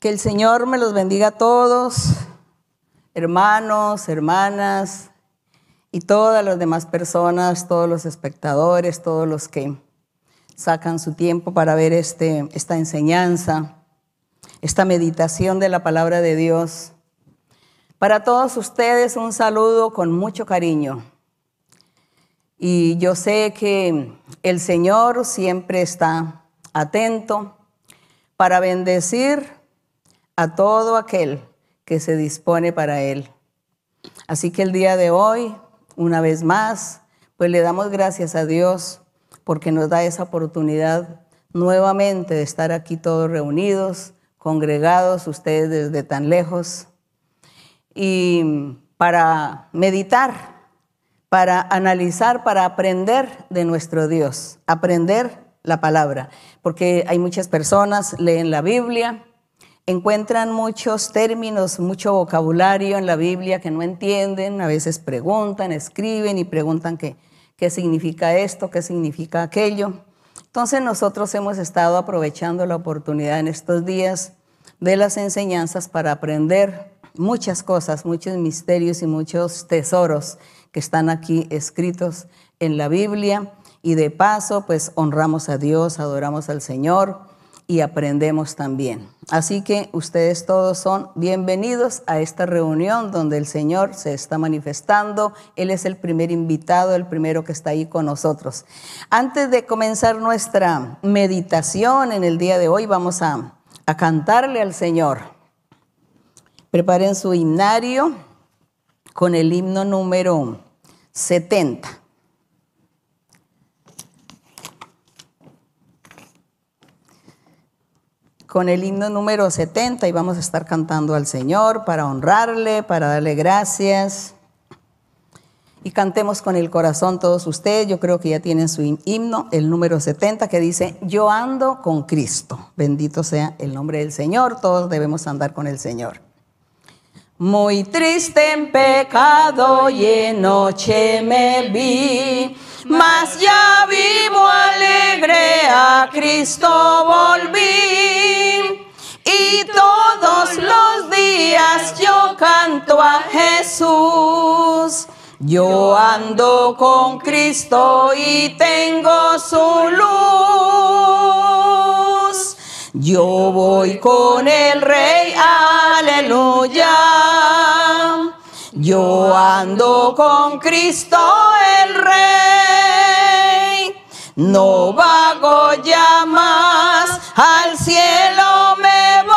Que el Señor me los bendiga a todos, hermanos, hermanas y todas las demás personas, todos los espectadores, todos los que sacan su tiempo para ver este, esta enseñanza, esta meditación de la palabra de Dios. Para todos ustedes un saludo con mucho cariño. Y yo sé que el Señor siempre está atento para bendecir a todo aquel que se dispone para Él. Así que el día de hoy, una vez más, pues le damos gracias a Dios porque nos da esa oportunidad nuevamente de estar aquí todos reunidos, congregados, ustedes desde tan lejos, y para meditar, para analizar, para aprender de nuestro Dios, aprender la palabra, porque hay muchas personas, leen la Biblia, encuentran muchos términos, mucho vocabulario en la Biblia que no entienden, a veces preguntan, escriben y preguntan qué, qué significa esto, qué significa aquello. Entonces nosotros hemos estado aprovechando la oportunidad en estos días de las enseñanzas para aprender muchas cosas, muchos misterios y muchos tesoros que están aquí escritos en la Biblia. Y de paso, pues honramos a Dios, adoramos al Señor y aprendemos también. Así que ustedes todos son bienvenidos a esta reunión donde el Señor se está manifestando. Él es el primer invitado, el primero que está ahí con nosotros. Antes de comenzar nuestra meditación en el día de hoy, vamos a, a cantarle al Señor. Preparen su himnario con el himno número 70. Con el himno número 70 y vamos a estar cantando al Señor para honrarle, para darle gracias. Y cantemos con el corazón todos ustedes, yo creo que ya tienen su himno, el número 70 que dice, yo ando con Cristo. Bendito sea el nombre del Señor, todos debemos andar con el Señor. Muy triste en pecado y en noche me vi, mas ya vivo alegre, a Cristo volví. Y todos los días yo canto a Jesús. Yo ando con Cristo y tengo su luz. Yo voy con el Rey, aleluya. Yo ando con Cristo. No vago ya más, al cielo me voy.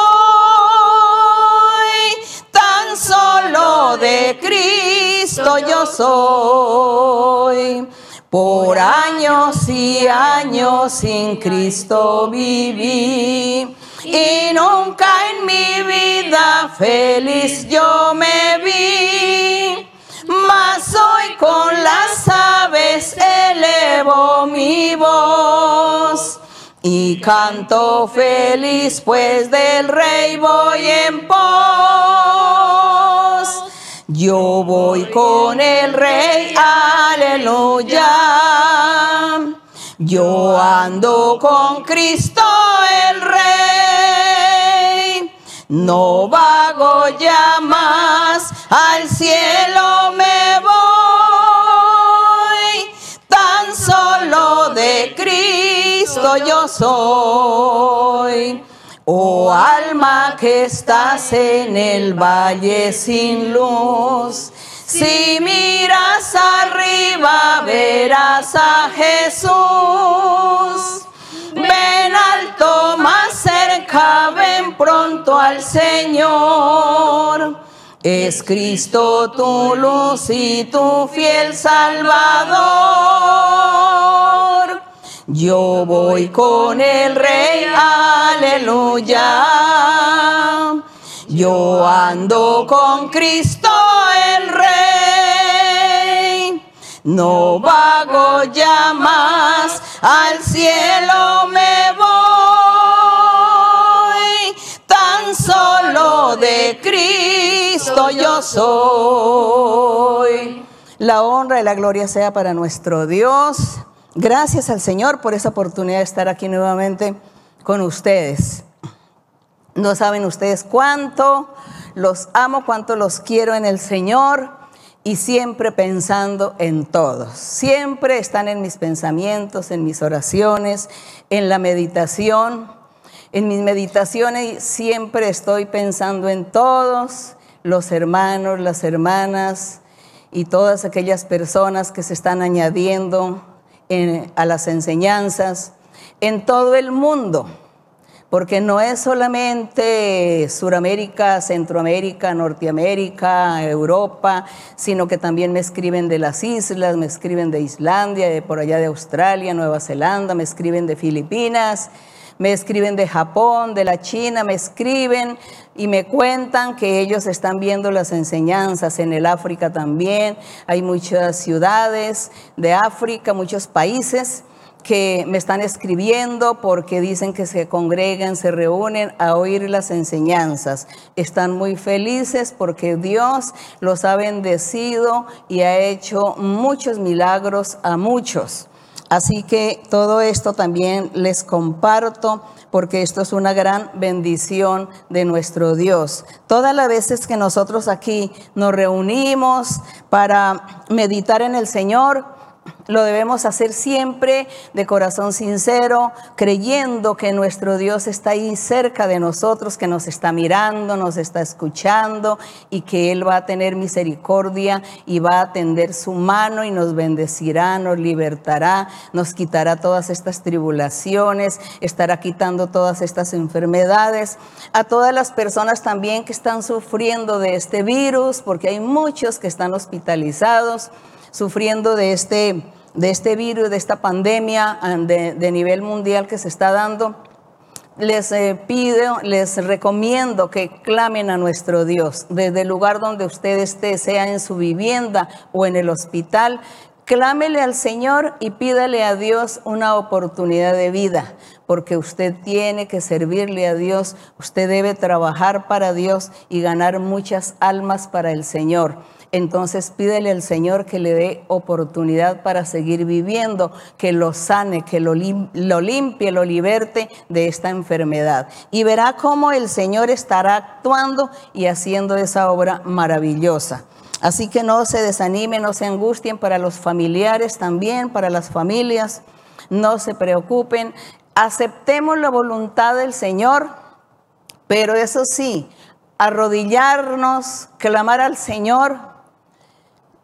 Tan solo de Cristo yo soy. Por años y años sin Cristo viví y nunca en mi vida feliz yo me vi. Mas con las aves elevo mi voz y canto feliz pues del rey voy en pos. Yo voy con el rey, aleluya. Yo ando con Cristo el rey. No vago ya más, al cielo soy. Oh alma que estás en el valle sin luz, si miras arriba verás a Jesús. Ven alto, más cerca, ven pronto al Señor. Es Cristo tu luz y tu fiel Salvador. Yo voy con el Rey, aleluya. Yo ando con Cristo el Rey. No vago ya más, al cielo me voy. Tan solo de Cristo yo soy. La honra y la gloria sea para nuestro Dios. Gracias al Señor por esa oportunidad de estar aquí nuevamente con ustedes. No saben ustedes cuánto los amo, cuánto los quiero en el Señor y siempre pensando en todos. Siempre están en mis pensamientos, en mis oraciones, en la meditación. En mis meditaciones siempre estoy pensando en todos los hermanos, las hermanas y todas aquellas personas que se están añadiendo a las enseñanzas en todo el mundo. Porque no es solamente Suramérica, Centroamérica, Norteamérica, Europa, sino que también me escriben de las islas, me escriben de Islandia, de por allá de Australia, Nueva Zelanda, me escriben de Filipinas, me escriben de Japón, de la China, me escriben y me cuentan que ellos están viendo las enseñanzas en el África también. Hay muchas ciudades de África, muchos países que me están escribiendo porque dicen que se congregan, se reúnen a oír las enseñanzas. Están muy felices porque Dios los ha bendecido y ha hecho muchos milagros a muchos. Así que todo esto también les comparto porque esto es una gran bendición de nuestro Dios. Todas las veces que nosotros aquí nos reunimos para meditar en el Señor, lo debemos hacer siempre de corazón sincero, creyendo que nuestro Dios está ahí cerca de nosotros, que nos está mirando, nos está escuchando y que Él va a tener misericordia y va a tender su mano y nos bendecirá, nos libertará, nos quitará todas estas tribulaciones, estará quitando todas estas enfermedades. A todas las personas también que están sufriendo de este virus, porque hay muchos que están hospitalizados sufriendo de este, de este virus, de esta pandemia ah, de, nivel mundial que se está dando, les eh, pido, les recomiendo que clamen a nuestro Dios desde el lugar donde usted esté, sea en su vivienda o en el hospital. Clámele al Señor y pídale a Dios una oportunidad de vida, porque usted tiene que servirle a Dios, usted debe trabajar para Dios y ganar muchas almas para el Señor entonces pídele al Señor que le dé oportunidad para seguir viviendo, que lo sane, que lo, limpie, lo liberte de esta enfermedad. Y verá cómo el Señor estará actuando y haciendo esa obra maravillosa. Así que no se desanimen, no se angustien para los familiares también, para las familias. No se preocupen. Aceptemos la voluntad del Señor, pero eso sí, arrodillarnos, clamar al Señor,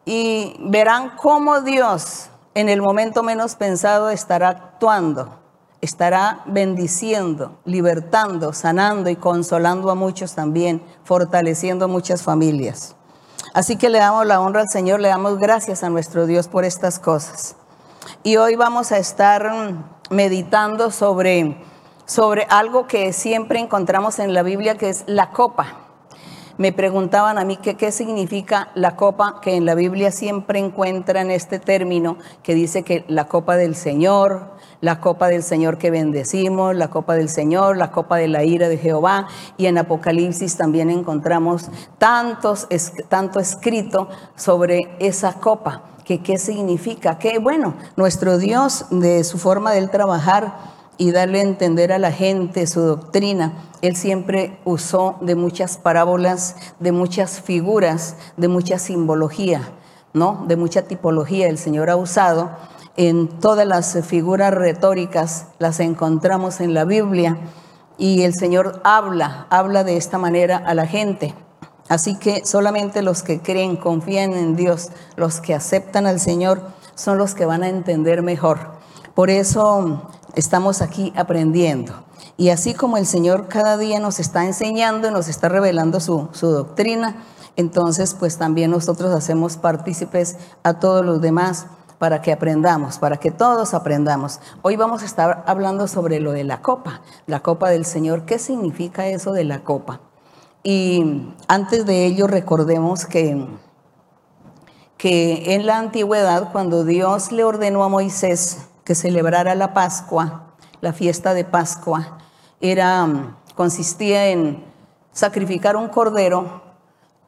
y verán cómo Dios en el momento menos pensado estará actuando, estará bendiciendo, libertando, sanando y consolando a muchos también, fortaleciendo a muchas familias. Así que le damos la honra al Señor, le damos gracias a nuestro Dios por estas cosas. Y hoy vamos a estar meditando sobre, sobre algo que siempre encontramos en la Biblia, que es la copa me preguntaban a mí qué significa la copa, que en la Biblia siempre encuentran este término que dice que la copa del Señor, la copa del Señor que bendecimos, la copa del Señor, la copa de la ira de Jehová, y en Apocalipsis también encontramos tantos, tanto escrito sobre esa copa, que qué significa, que bueno, nuestro Dios de su forma de trabajar, y darle a entender a la gente su doctrina. Él siempre usó de muchas parábolas, de muchas figuras, de mucha simbología, ¿no? De mucha tipología. El Señor ha usado en todas las figuras retóricas, las encontramos en la Biblia y el Señor habla, habla de esta manera a la gente. Así que solamente los que creen, confían en Dios, los que aceptan al Señor, son los que van a entender mejor. Por eso estamos aquí aprendiendo. Y así como el Señor cada día nos está enseñando y nos está revelando su, doctrina, entonces pues también nosotros hacemos partícipes a todos los demás para que aprendamos, para que todos aprendamos. Hoy vamos a estar hablando sobre lo de la copa, la copa del Señor. ¿Qué significa eso de la copa? Y antes de ello recordemos que, que en la antigüedad, cuando Dios le ordenó a Moisés que celebrara la Pascua, la fiesta de Pascua, era, mm, consistía en sacrificar un cordero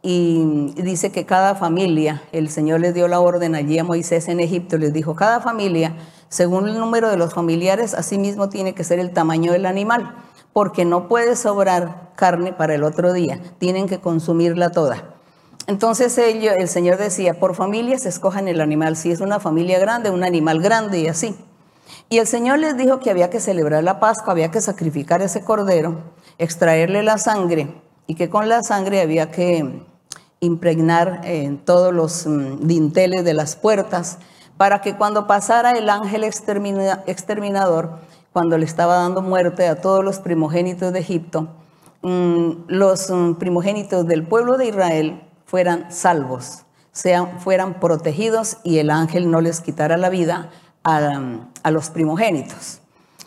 y dice que cada familia, el Señor les dio la orden allí a Moisés en Egipto, les dijo, cada familia, según el número de los familiares, así mismo tiene que ser el tamaño del animal, porque no puede sobrar carne para el otro día, tienen que consumirla toda. Entonces el Señor decía, por familias escojan el animal, si es una familia grande, un animal grande y así. Y el Señor les dijo que había que celebrar la Pascua, había que sacrificar ese cordero, extraerle la sangre y que con la sangre había que impregnar en todos los mm, dinteles de las puertas para que cuando pasara el ángel exterminador, cuando le estaba dando muerte a todos los primogénitos de Egipto, mm, los mm, primogénitos del pueblo de Israel fueran salvos, sean, fueran protegidos y el ángel no les quitara la vida a, los primogénitos.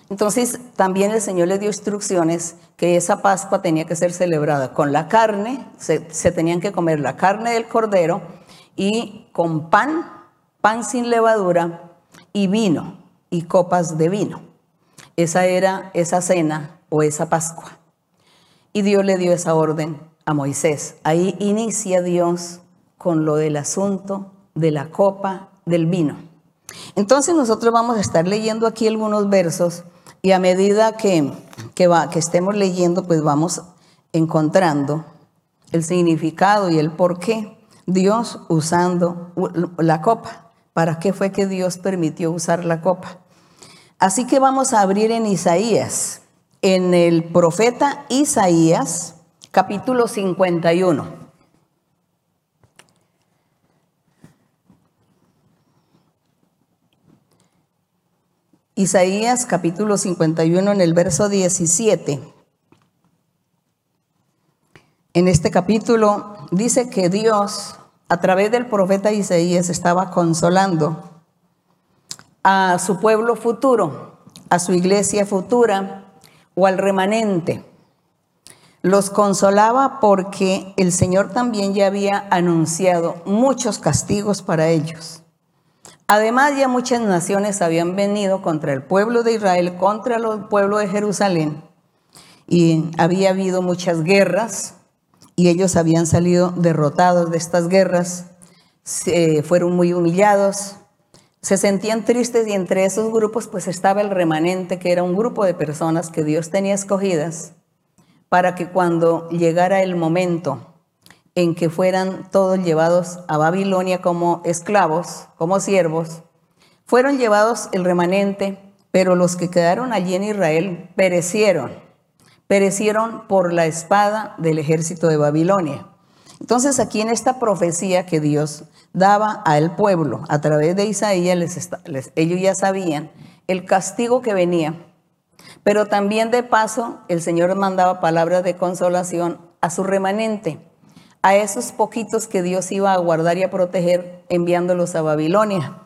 Entonces también el Señor le dio instrucciones que esa Pascua tenía que ser celebrada con la carne, se, se, tenían que comer la carne del cordero y con pan, pan sin levadura y vino y copas de vino. Esa era esa cena o esa Pascua. Y Dios le dio esa orden a Moisés. Ahí inicia Dios con lo del asunto de la copa del vino. Entonces nosotros vamos a estar leyendo aquí algunos versos y a medida que, que, va, que estemos leyendo, pues vamos encontrando el significado y el por qué Dios usando la copa. ¿Para qué fue que Dios permitió usar la copa? Así que vamos a abrir en Isaías, en el profeta Isaías, capítulo 51. Isaías capítulo 51 en el verso 17. En este capítulo dice que Dios a través del profeta Isaías estaba consolando a su pueblo futuro, a su iglesia futura o al remanente los consolaba porque el Señor también ya había anunciado muchos castigos para ellos. Además, ya muchas naciones habían venido contra el pueblo de Israel, contra el pueblo de Jerusalén, y había habido muchas guerras, y ellos habían salido derrotados de estas guerras, se fueron muy humillados, se sentían tristes y entre esos grupos pues estaba el remanente, que era un grupo de personas que Dios tenía escogidas para que cuando llegara el momento en que fueran todos llevados a Babilonia como esclavos, como siervos, fueron llevados el remanente, pero los que quedaron allí en Israel perecieron, perecieron por la espada del ejército de Babilonia. Entonces aquí en esta profecía que Dios daba al pueblo a través de Isaías, ellos ya sabían el castigo que venía pero también de paso el Señor mandaba palabras de consolación a su remanente, a esos poquitos que Dios iba a guardar y a proteger enviándolos a Babilonia,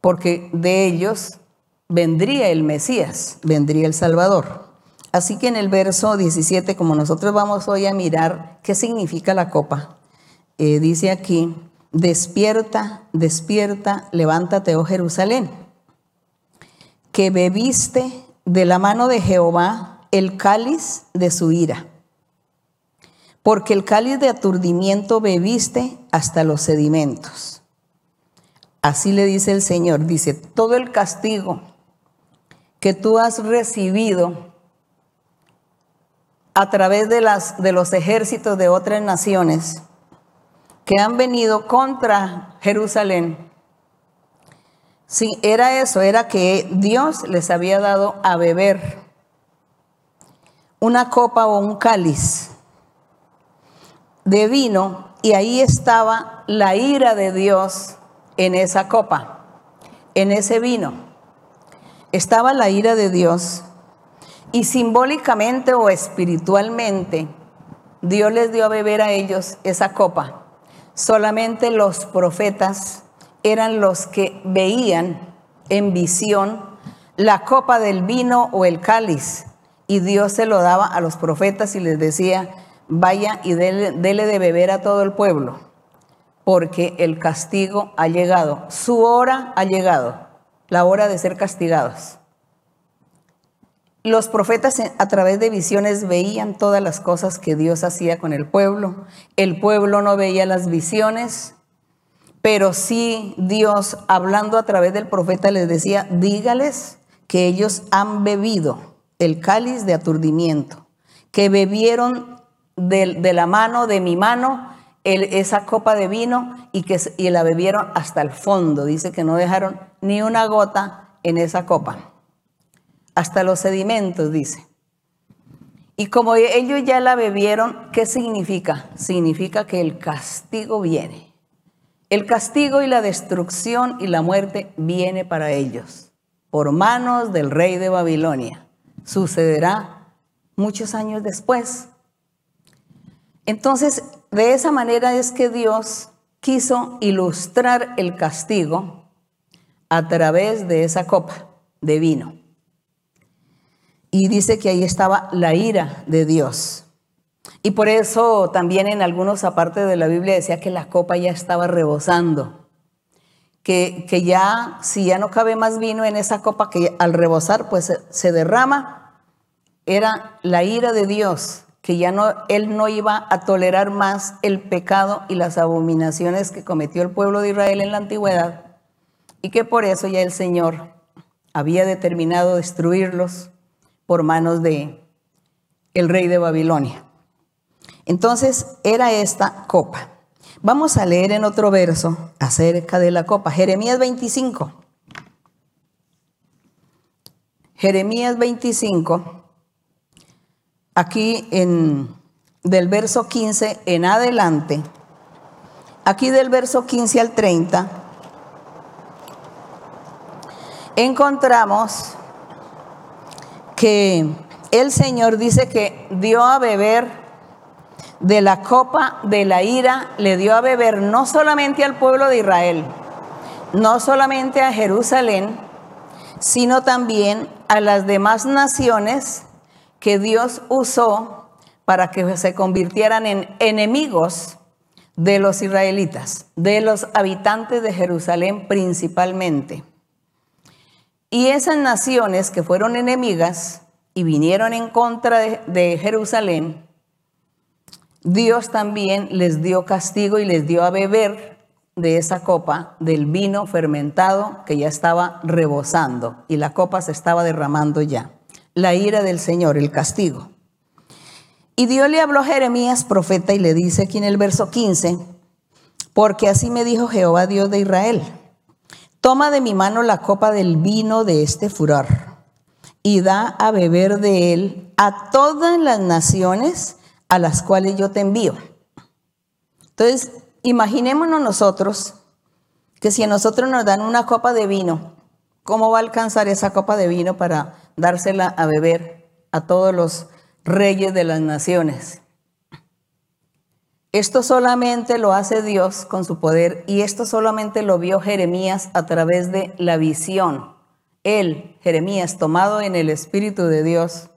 porque de ellos vendría el Mesías, vendría el Salvador. Así que en el verso 17, como nosotros vamos hoy a mirar qué significa la copa, eh, dice aquí, despierta, despierta, levántate, oh Jerusalén, que bebiste de la mano de Jehová el cáliz de su ira, porque el cáliz de aturdimiento bebiste hasta los sedimentos. Así le dice el Señor, dice, todo el castigo que tú has recibido a través de, las, de los ejércitos de otras naciones que han venido contra Jerusalén, Sí, era eso, era que Dios les había dado a beber una copa o un cáliz de vino y ahí estaba la ira de Dios en esa copa, en ese vino. Estaba la ira de Dios y simbólicamente o espiritualmente Dios les dio a beber a ellos esa copa. Solamente los profetas eran los que veían en visión la copa del vino o el cáliz y Dios se lo daba a los profetas y les decía, vaya y dele, de beber a todo el pueblo, porque el castigo ha llegado, su hora ha llegado, la hora de ser castigados. Los profetas a través de visiones veían todas las cosas que Dios hacía con el pueblo. El pueblo no veía las visiones, pero sí Dios, hablando a través del profeta, les decía, dígales que ellos han bebido el cáliz de aturdimiento, que bebieron de, la mano, de mi mano, esa copa de vino y que y la bebieron hasta el fondo. Dice que no dejaron ni una gota en esa copa. Hasta los sedimentos, dice. Y como ellos ya la bebieron, ¿qué significa? Significa que el castigo viene. El castigo y la destrucción y la muerte viene para ellos por manos del rey de Babilonia. Sucederá muchos años después. Entonces, de esa manera es que Dios quiso ilustrar el castigo a través de esa copa de vino. Y dice que ahí estaba la ira de Dios. Y por eso también en algunos apartes de la Biblia decía que la copa ya estaba rebosando que, ya, si ya no cabe más vino en esa copa, que al rebosar, pues se, derrama, era la ira de Dios, que ya no, él no iba a tolerar más el pecado y las abominaciones que cometió el pueblo de Israel en la antigüedad, y que por eso ya el Señor había determinado destruirlos por manos de el rey de Babilonia. Entonces era esta copa. Vamos a leer en otro verso acerca de la copa. Jeremías 25. Jeremías 25. Aquí en del verso 15 en adelante. Aquí del verso 15 al 30 encontramos que el Señor dice que dio a beber de la copa de la ira le dio a beber no solamente al pueblo de Israel, no solamente a Jerusalén, sino también a las demás naciones que Dios usó para que se convirtieran en enemigos de los israelitas, de los habitantes de Jerusalén principalmente. Y esas naciones que fueron enemigas y vinieron en contra de, de Jerusalén, Dios también les dio castigo y les dio a beber de esa copa del vino fermentado que ya estaba rebosando y la copa se estaba derramando ya. La ira del Señor, el castigo. Y Dios le habló a Jeremías, profeta, y le dice aquí en el verso 15, porque así me dijo Jehová Dios de Israel, toma de mi mano la copa del vino de este furor y da a beber de él a todas las naciones a las cuales yo te envío. Entonces, imaginémonos nosotros que si a nosotros nos dan una copa de vino, ¿cómo va a alcanzar esa copa de vino para dársela a beber a todos los reyes de las naciones? Esto solamente lo hace Dios con su poder y esto solamente lo vio Jeremías a través de la visión. Él, Jeremías, tomado en el Espíritu de Dios,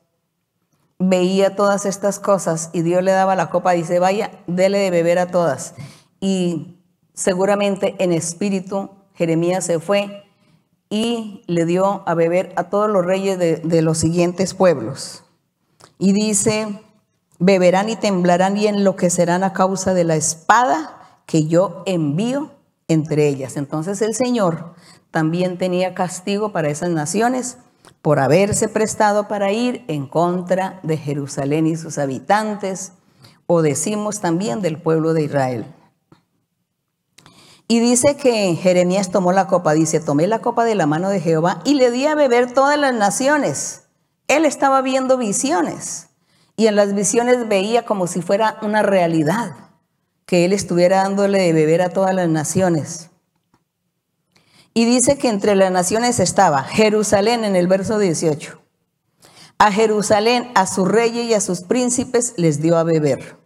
veía todas estas cosas y Dios le daba la copa dice, vaya, dele de beber a todas. Y seguramente en espíritu Jeremías se fue y le dio a beber a todos los reyes de, de los siguientes pueblos. Y dice, beberán y temblarán y enloquecerán a causa de la espada que yo envío entre ellas. Entonces el Señor también tenía castigo para esas naciones por haberse prestado para ir en contra de Jerusalén y sus habitantes, o decimos también del pueblo de Israel. Y dice que Jeremías tomó la copa, dice, tomé la copa de la mano de Jehová y le di a beber todas las naciones. Él estaba viendo visiones y en las visiones veía como si fuera una realidad, que él estuviera dándole de beber a todas las naciones. Y dice que entre las naciones estaba Jerusalén en el verso 18. A Jerusalén, a su rey y a sus príncipes les dio a beber.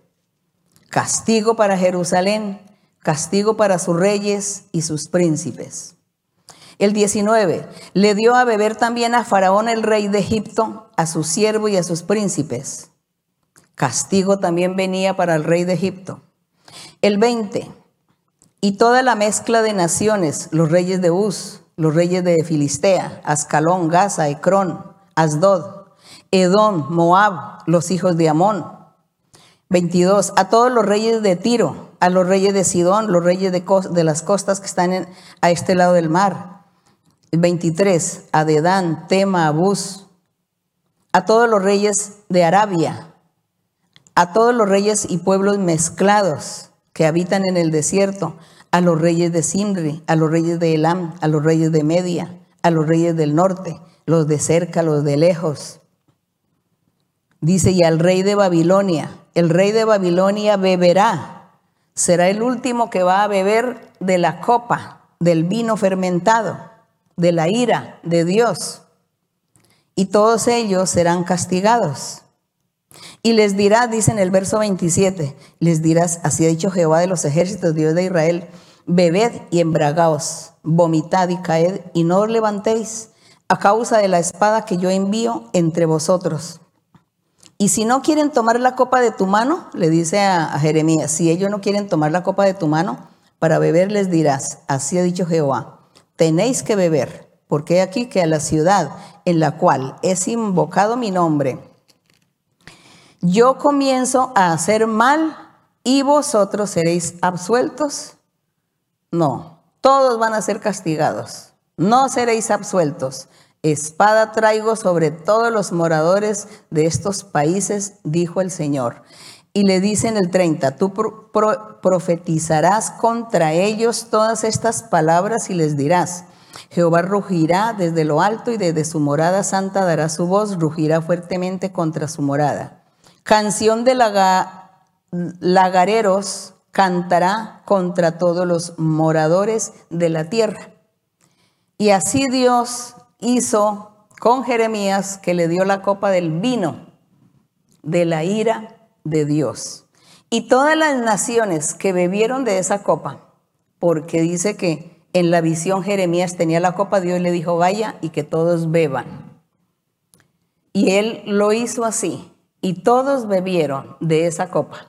Castigo para Jerusalén, castigo para sus reyes y sus príncipes. El 19, le dio a beber también a Faraón el rey de Egipto, a su siervo y a sus príncipes. Castigo también venía para el rey de Egipto. El 20, y toda la mezcla de naciones, los reyes de Uz, los reyes de Filistea, Ascalón, Gaza, Ecrón, Asdod, Edom, Moab, los hijos de Amón. 22. A todos los reyes de Tiro, a los reyes de Sidón, los reyes de, de las costas que están a este lado del mar. 23. A Dedán, Tema, Abús, a todos los reyes de Arabia, a todos los reyes y pueblos mezclados que habitan en el desierto, a los reyes de Simri, a los reyes de Elam, a los reyes de Media, a los reyes del norte, los de cerca, los de lejos. Dice, y al rey de Babilonia, el rey de Babilonia beberá, será el último que va a beber de la copa, del vino fermentado, de la ira de Dios. Y todos ellos serán castigados. Y les dirá, dice en el verso 27, les dirás, así ha dicho Jehová de los ejércitos, Dios de Israel, bebed y embragaos, vomitad y caed y no os levantéis a causa de la espada que yo envío entre vosotros. Y si no quieren tomar la copa de tu mano, le dice a, Jeremías, si ellos no quieren tomar la copa de tu mano, para beber les dirás, así ha dicho Jehová, tenéis que beber, porque aquí que a la ciudad en la cual es invocado mi nombre, yo comienzo a hacer mal y vosotros seréis absueltos. No, todos van a ser castigados. No seréis absueltos. Espada traigo sobre todos los moradores de estos países, dijo el Señor. Y le dice en el 30, tú profetizarás contra ellos todas estas palabras y les dirás, Jehová rugirá desde lo alto y desde su morada santa dará su voz, rugirá fuertemente contra su morada. Canción de lagareros cantará contra todos los moradores de la tierra. Y así Dios hizo con Jeremías que le dio la copa del vino de la ira de Dios. Y todas las naciones que bebieron de esa copa, porque dice que en la visión Jeremías tenía la copa, Dios le dijo, vaya y que todos beban. Y él lo hizo así y todos bebieron de esa copa.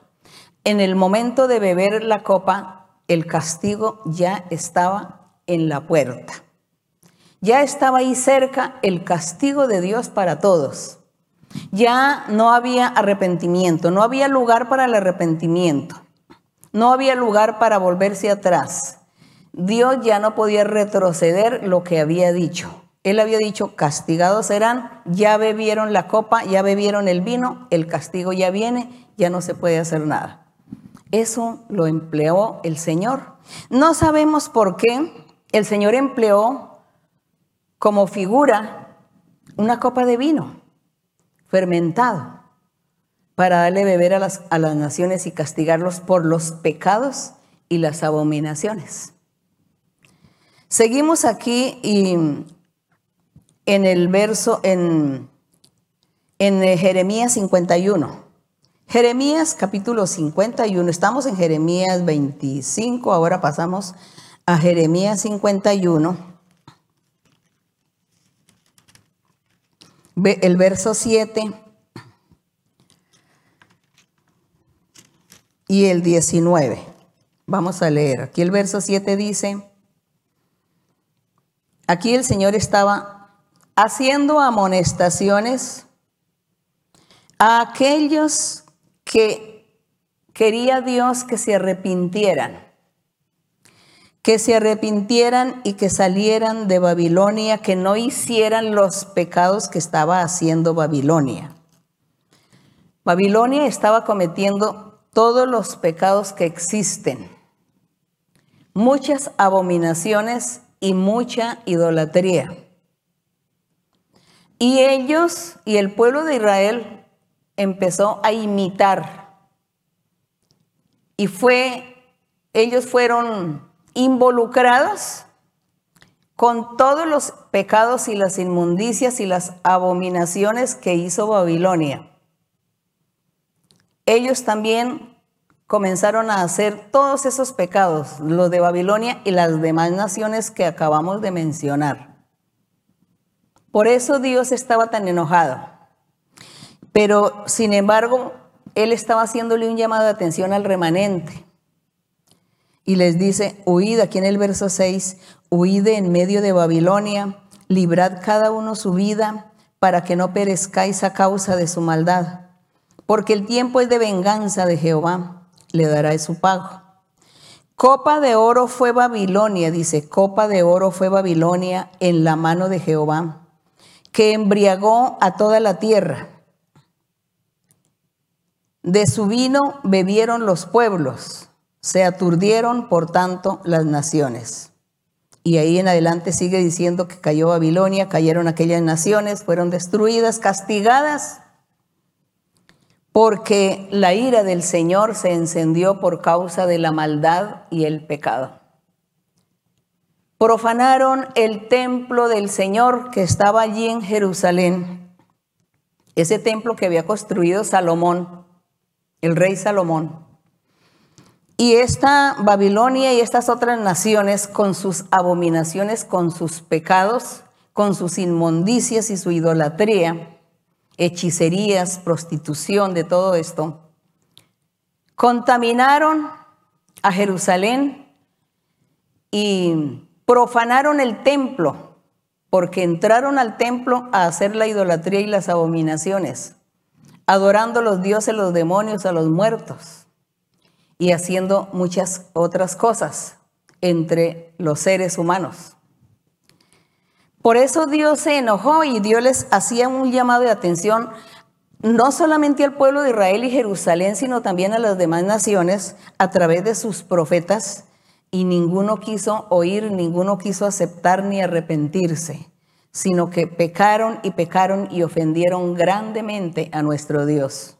En el momento de beber la copa, el castigo ya estaba en la puerta. Ya estaba ahí cerca el castigo de Dios para todos. Ya no había arrepentimiento, no había lugar para el arrepentimiento, no había lugar para volverse atrás. Dios ya no podía retroceder lo que había dicho. Él había dicho, castigados serán, ya bebieron la copa, ya bebieron el vino, el castigo ya viene, ya no se puede hacer nada. Eso lo empleó el Señor. No sabemos por qué el Señor empleó como figura una copa de vino fermentado para darle beber a las, a las naciones y castigarlos por los pecados y las abominaciones. Seguimos aquí y en el verso, en, en Jeremías 51. Jeremías capítulo 51, estamos en Jeremías 25, ahora pasamos a Jeremías 51. El verso 7 y el 19. Vamos a leer. Aquí el verso 7 dice, aquí el Señor estaba haciendo amonestaciones a aquellos que quería Dios que se arrepintieran, que se arrepintieran y que salieran de Babilonia, que no hicieran los pecados que estaba haciendo Babilonia. Babilonia estaba cometiendo todos los pecados que existen, muchas abominaciones y mucha idolatría. Y ellos y el pueblo de Israel empezó a imitar. Y fue, ellos fueron involucrados con todos los pecados y las inmundicias y las abominaciones que hizo Babilonia. Ellos también comenzaron a hacer todos esos pecados, los de Babilonia y las demás naciones que acabamos de mencionar. Por eso Dios estaba tan enojado. Pero, sin embargo, Él estaba haciéndole un llamado de atención al remanente. Y les dice, huid, aquí en el verso 6, huid en medio de Babilonia, librad cada uno su vida para que no perezcáis a causa de su maldad. Porque el tiempo es de venganza de Jehová, le dará su pago. Copa de oro fue Babilonia, dice, copa de oro fue Babilonia en la mano de Jehová que embriagó a toda la tierra. De su vino bebieron los pueblos, se aturdieron por tanto las naciones. Y ahí en adelante sigue diciendo que cayó Babilonia, cayeron aquellas naciones, fueron destruidas, castigadas, porque la ira del Señor se encendió por causa de la maldad y el pecado. Profanaron el templo del Señor que estaba allí en Jerusalén, ese templo que había construido Salomón, el rey Salomón. Y esta Babilonia y estas otras naciones con sus abominaciones, con sus pecados, con sus inmundicias y su idolatría, hechicerías, prostitución, de todo esto, contaminaron a Jerusalén y profanaron el templo, porque entraron al templo a hacer la idolatría y las abominaciones, adorando a los dioses, los demonios, a los muertos y haciendo muchas otras cosas entre los seres humanos. Por eso Dios se enojó y Dios les hacía un llamado de atención no solamente al pueblo de Israel y Jerusalén, sino también a las demás naciones a través de sus profetas y ninguno quiso oír, ninguno quiso aceptar ni arrepentirse, sino que pecaron y pecaron y ofendieron grandemente a nuestro Dios.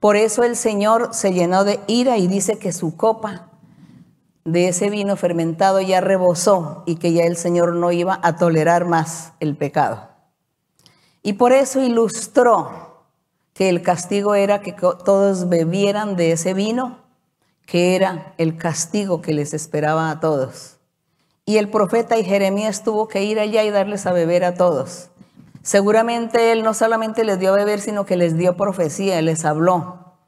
Por eso el Señor se llenó de ira y dice que su copa de ese vino fermentado ya rebosó y que ya el Señor no iba a tolerar más el pecado. Y por eso ilustró que el castigo era que todos bebieran de ese vino, que era el castigo que les esperaba a todos. Y el profeta y Jeremías tuvo que ir allá y darles a beber a todos. Seguramente Él no solamente les dio a beber, sino que les dio profecía, les habló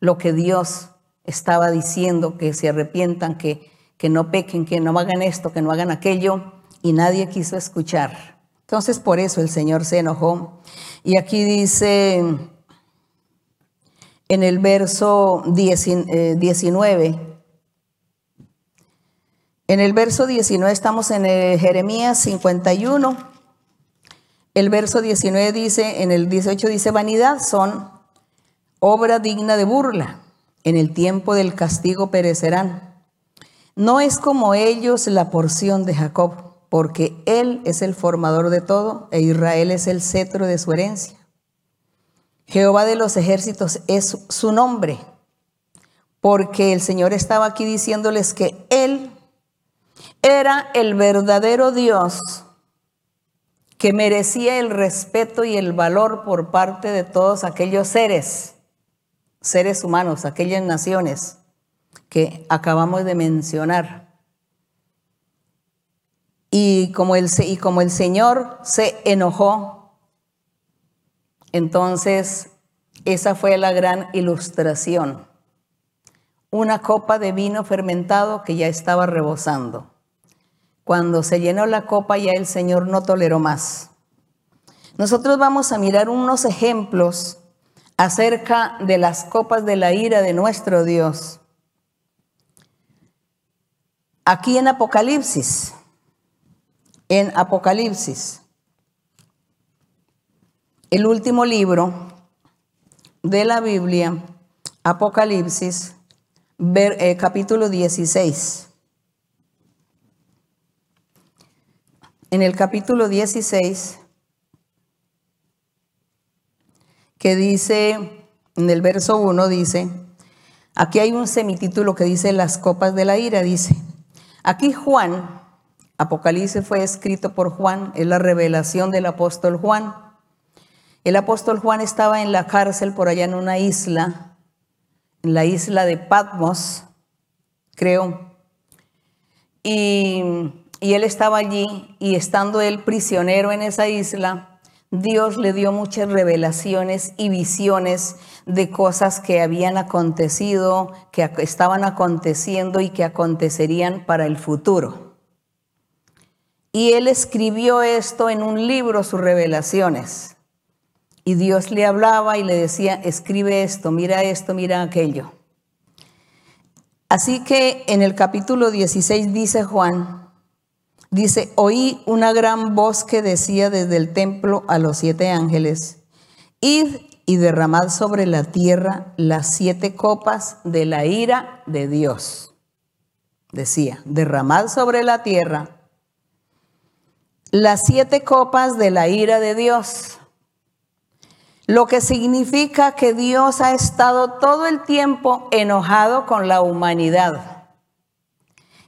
lo que Dios estaba diciendo, que se arrepientan, que, que no pequen, que no hagan esto, que no hagan aquello, y nadie quiso escuchar. Entonces por eso el Señor se enojó. Y aquí dice en el verso 19, eh, en el verso 19 estamos en Jeremías 51. El verso 19 dice, en el 18 dice, vanidad son obra digna de burla, en el tiempo del castigo perecerán. No es como ellos la porción de Jacob, porque él es el formador de todo e Israel es el cetro de su herencia. Jehová de los ejércitos es su nombre, porque el Señor estaba aquí diciéndoles que él era el verdadero Dios que merecía el respeto y el valor por parte de todos aquellos seres, seres humanos, aquellas naciones que acabamos de mencionar. Y como el, y como el Señor se enojó, entonces esa fue la gran ilustración. Una copa de vino fermentado que ya estaba rebosando. Cuando se llenó la copa ya el Señor no toleró más. Nosotros vamos a mirar unos ejemplos acerca de las copas de la ira de nuestro Dios. Aquí en Apocalipsis, en Apocalipsis, el último libro de la Biblia, Apocalipsis, eh, capítulo 16. en el capítulo 16, que dice, en el verso 1 dice, aquí hay un semitítulo que dice las copas de la ira, dice, aquí Juan, Apocalipsis fue escrito por Juan, es la revelación del apóstol Juan. El apóstol Juan estaba en la cárcel por allá en una isla, en la isla de Patmos, creo. Y y él estaba allí y estando él prisionero en esa isla, Dios le dio muchas revelaciones y visiones de cosas que habían acontecido, que estaban aconteciendo y que acontecerían para el futuro. Y él escribió esto en un libro, sus revelaciones. Y Dios le hablaba y le decía, escribe esto, mira esto, mira aquello. Así que en el capítulo 16 dice Juan, Dice, oí una gran voz que decía desde el templo a los siete ángeles, id y derramad sobre la tierra las siete copas de la ira de Dios. Decía, derramad sobre la tierra las siete copas de la ira de Dios. Lo que significa que Dios ha estado todo el tiempo enojado con la humanidad.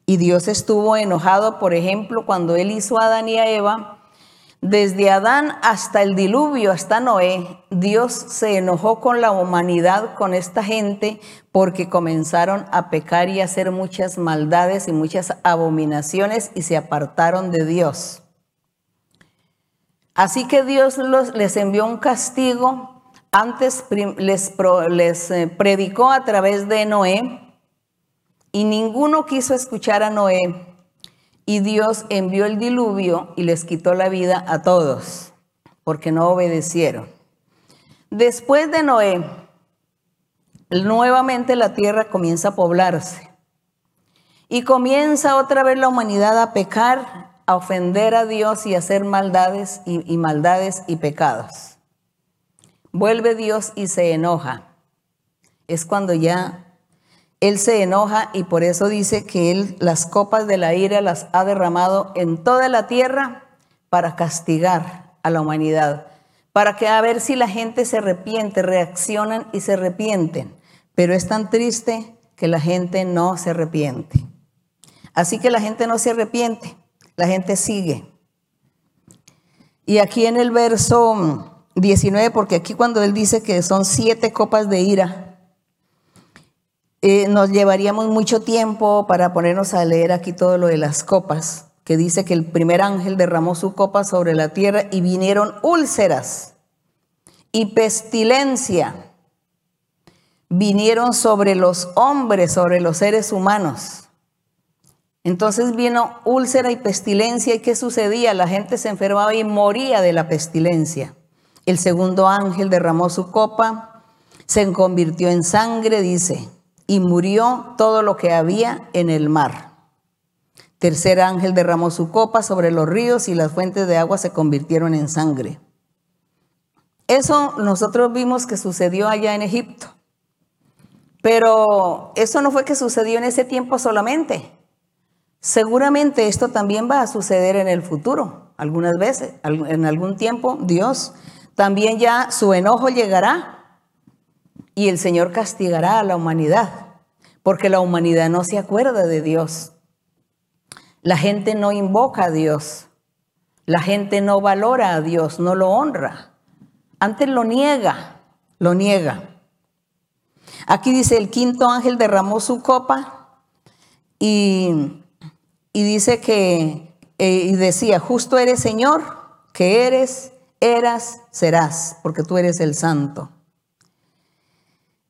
Y Dios estuvo enojado, por ejemplo, cuando Él hizo a Adán y a Eva desde Adán hasta el diluvio, hasta Noé, Dios se enojó con la humanidad, con esta gente, porque comenzaron a pecar y a hacer muchas maldades y muchas abominaciones y se apartaron de Dios. Así que Dios les envió un castigo. Antes les, eh, predicó a través de Noé y ninguno quiso escuchar a Noé y Dios envió el diluvio y les quitó la vida a todos, porque no obedecieron. Después de Noé, nuevamente la tierra comienza a poblarse. Y comienza otra vez la humanidad a pecar, a ofender a Dios y hacer maldades y maldades y pecados. Vuelve Dios y se enoja. Es cuando ya él se enoja y por eso dice que Él las copas de la ira las ha derramado en toda la tierra para castigar a la humanidad, para que a ver si la gente se arrepiente, reaccionan y se arrepienten. Pero es tan triste que la gente no se arrepiente. Así que la gente no se arrepiente, la gente sigue. Y aquí en el verso 19, porque aquí cuando Él dice que son siete copas de ira, eh, nos llevaríamos mucho tiempo para ponernos a leer aquí todo lo de las copas, que dice que el primer ángel derramó su copa sobre la tierra y vinieron úlceras y pestilencia. Vinieron sobre los hombres, sobre los seres humanos. Entonces vino úlcera y pestilencia y ¿qué sucedía? La gente se enfermaba y moría de la pestilencia. El segundo ángel derramó su copa, se convirtió en sangre, dice, y murió todo lo que había en el mar. Tercer ángel derramó su copa sobre los ríos y las fuentes de agua se convirtieron en sangre. Eso nosotros vimos que sucedió allá en Egipto. Pero eso no fue que sucedió en ese tiempo solamente. Seguramente esto también va a suceder en el futuro. Algunas veces, en algún tiempo, Dios también ya su enojo llegará y el Señor castigará a la humanidad, porque la humanidad no se acuerda de Dios. La gente no invoca a Dios. La gente no valora a Dios, no lo honra. Antes lo niega, lo niega. Aquí dice, el quinto ángel derramó su copa y, dice que, eh, y decía, justo eres Señor, que eres, eras, serás, porque tú eres el santo.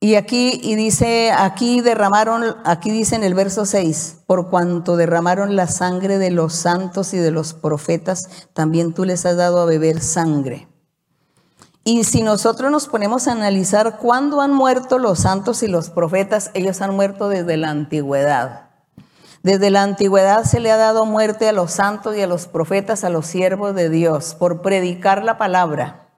Y aquí, y dice, aquí derramaron, aquí dice en el verso 6, por cuanto derramaron la sangre de los santos y de los profetas, también tú les has dado a beber sangre. Y si nosotros nos ponemos a analizar cuándo han muerto los santos y los profetas, ellos han muerto desde la antigüedad. Desde la antigüedad se le ha dado muerte a los santos y a los profetas, a los siervos de Dios, por predicar la palabra.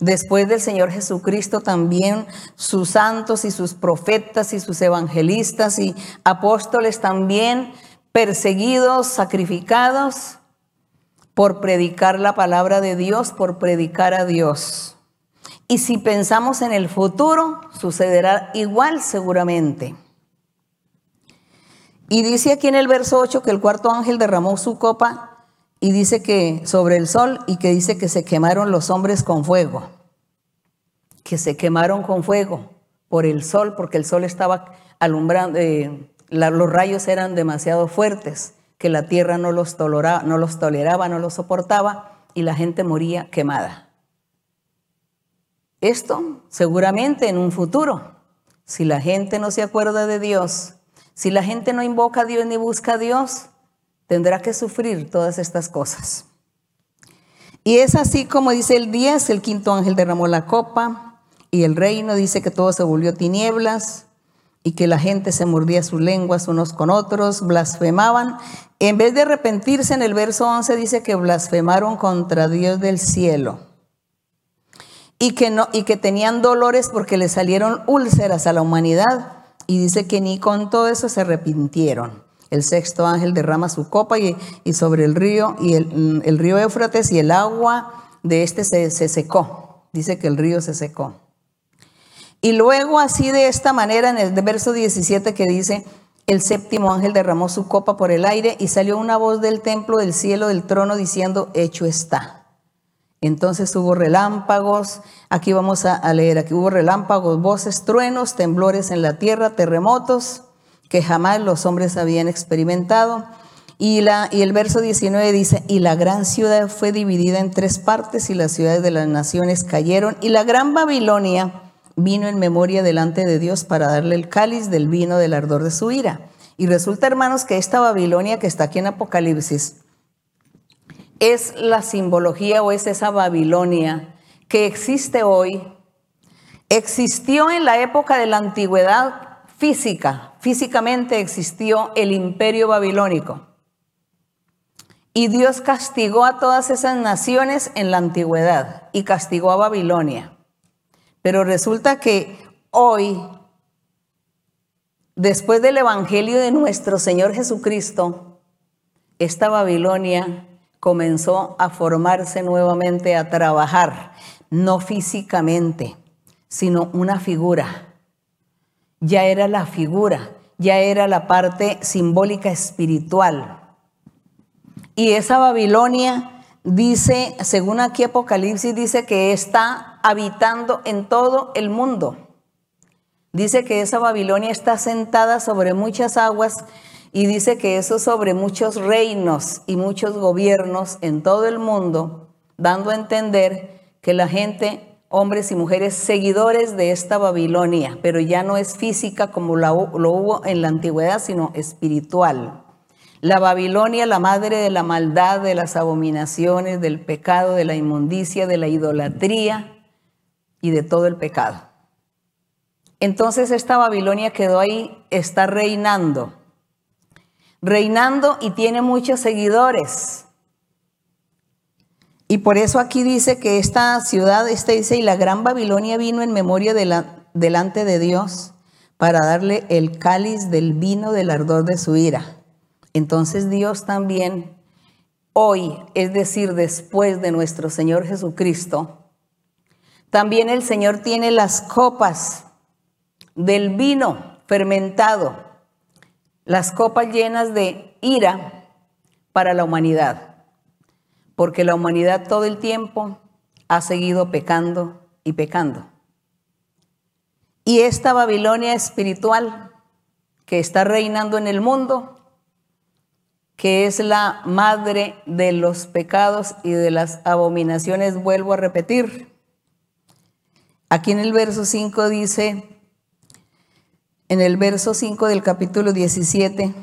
Después del Señor Jesucristo también sus santos y sus profetas y sus evangelistas y apóstoles también perseguidos, sacrificados por predicar la palabra de Dios, por predicar a Dios. Y si pensamos en el futuro, sucederá igual seguramente. Y dice aquí en el verso 8 que el cuarto ángel derramó su copa y dice que sobre el sol y que dice que se quemaron los hombres con fuego, que se quemaron con fuego por el sol, porque el sol estaba alumbrando, eh, los rayos eran demasiado fuertes, que la tierra no los, no los toleraba, no los soportaba y la gente moría quemada. Esto seguramente en un futuro, si la gente no se acuerda de Dios, si la gente no invoca a Dios ni busca a Dios, tendrá que sufrir todas estas cosas. Y es así como dice el 10, el quinto ángel derramó la copa y el reino dice que todo se volvió tinieblas y que la gente se mordía sus lenguas unos con otros, blasfemaban. En vez de arrepentirse, en el verso 11 dice que blasfemaron contra Dios del cielo. y que, no, y que tenían dolores porque le salieron úlceras a la humanidad. Y dice que ni con todo eso se arrepintieron. El sexto ángel derrama su copa y, sobre el río, y el, el, río Éufrates y el agua de este se, se secó. Dice que el río se secó. Y luego así de esta manera en el verso 17 que dice, el séptimo ángel derramó su copa por el aire y salió una voz del templo del cielo del trono diciendo, hecho está. Entonces hubo relámpagos, aquí vamos a, leer, aquí hubo relámpagos, voces, truenos, temblores en la tierra, terremotos que jamás los hombres habían experimentado. Y, la, y el verso 19 dice, y la gran ciudad fue dividida en tres partes y las ciudades de las naciones cayeron y la gran Babilonia vino en memoria delante de Dios para darle el cáliz del vino del ardor de su ira. Y resulta, hermanos, que esta Babilonia que está aquí en Apocalipsis, es la simbología o es esa Babilonia que existe hoy, existió en la época de la antigüedad física, físicamente existió el imperio babilónico. Y Dios castigó a todas esas naciones en la antigüedad y castigó a Babilonia. Pero resulta que hoy, después del Evangelio de nuestro Señor Jesucristo, esta Babilonia comenzó a formarse nuevamente, a trabajar, no físicamente, sino una figura. Ya era la figura, ya era la parte simbólica espiritual. Y esa Babilonia dice, según aquí Apocalipsis, dice que está habitando en todo el mundo. Dice que esa Babilonia está sentada sobre muchas aguas y dice que eso sobre muchos reinos y muchos gobiernos en todo el mundo, dando a entender que la gente, hombres y mujeres, seguidores de esta Babilonia, pero ya no es física como lo hubo en la antigüedad, sino espiritual. La Babilonia, la madre de la maldad, de las abominaciones, del pecado, de la inmundicia, de la idolatría y de todo el pecado. Entonces esta Babilonia quedó ahí, está reinando reinando y tiene muchos seguidores. Y por eso aquí dice que esta ciudad, este dice, y la gran Babilonia vino en memoria de la, delante de Dios para darle el cáliz del vino del ardor de su ira. Entonces Dios también hoy, es decir, después de nuestro Señor Jesucristo, también el Señor tiene las copas del vino fermentado las copas llenas de ira para la humanidad, porque la humanidad todo el tiempo ha seguido pecando y pecando. Y esta Babilonia espiritual que está reinando en el mundo, que es la madre de los pecados y de las abominaciones, vuelvo a repetir. Aquí en el verso 5 dice, en el verso 5 del capítulo 17,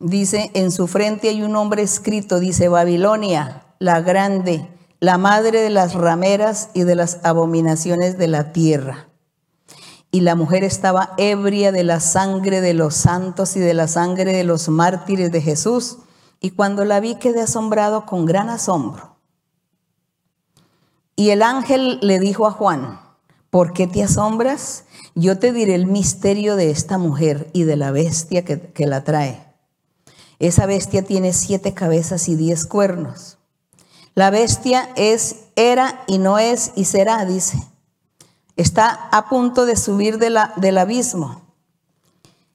dice, en su frente hay un nombre escrito, dice, Babilonia, la grande, la madre de las rameras y de las abominaciones de la tierra. Y la mujer estaba ebria de la sangre de los santos y de la sangre de los mártires de Jesús. Y cuando la vi quedé asombrado con gran asombro. Y el ángel le dijo a Juan, ¿por qué te asombras? Yo te diré el misterio de esta mujer y de la bestia que, la trae. Esa bestia tiene siete cabezas y diez cuernos. La bestia es, era y no es y será, dice. Está a punto de subir del abismo.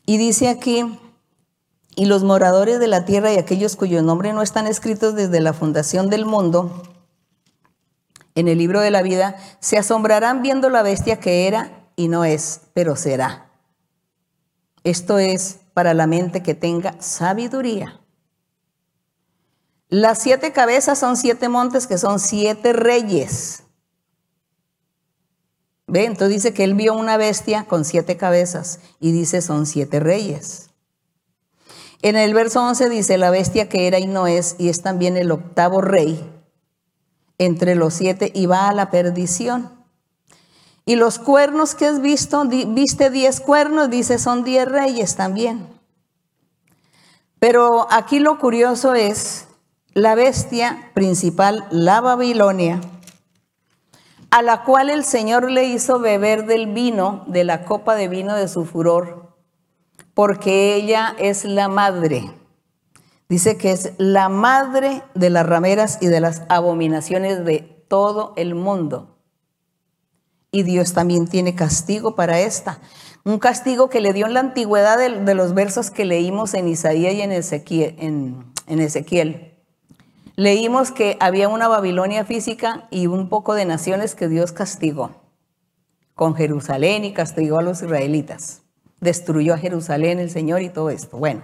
Y dice aquí, y los moradores de la tierra y aquellos cuyos nombres no están escritos desde la fundación del mundo, en el libro de la vida, se asombrarán viendo la bestia que era y no es, pero será. Esto es para la mente que tenga sabiduría. Las siete cabezas son siete montes que son siete reyes. Ve, entonces dice que él vio una bestia con siete cabezas y dice son siete reyes. En el verso 11 dice la bestia que era y no es y es también el octavo rey entre los siete y va a la perdición. Y los cuernos que has visto, viste diez cuernos, dice, son diez reyes también. Pero aquí lo curioso es, la bestia principal, la Babilonia, a la cual el Señor le hizo beber del vino, de la copa de vino de su furor, porque ella es la madre. Dice que es la madre de las rameras y de las abominaciones de todo el mundo. Y Dios también tiene castigo para esta. Un castigo que le dio en la antigüedad de, los versos que leímos en Isaías y en Ezequiel. en Ezequiel. Leímos que había una Babilonia física y un poco de naciones que Dios castigó con Jerusalén y castigó a los israelitas. Destruyó a Jerusalén el Señor y todo esto. Bueno,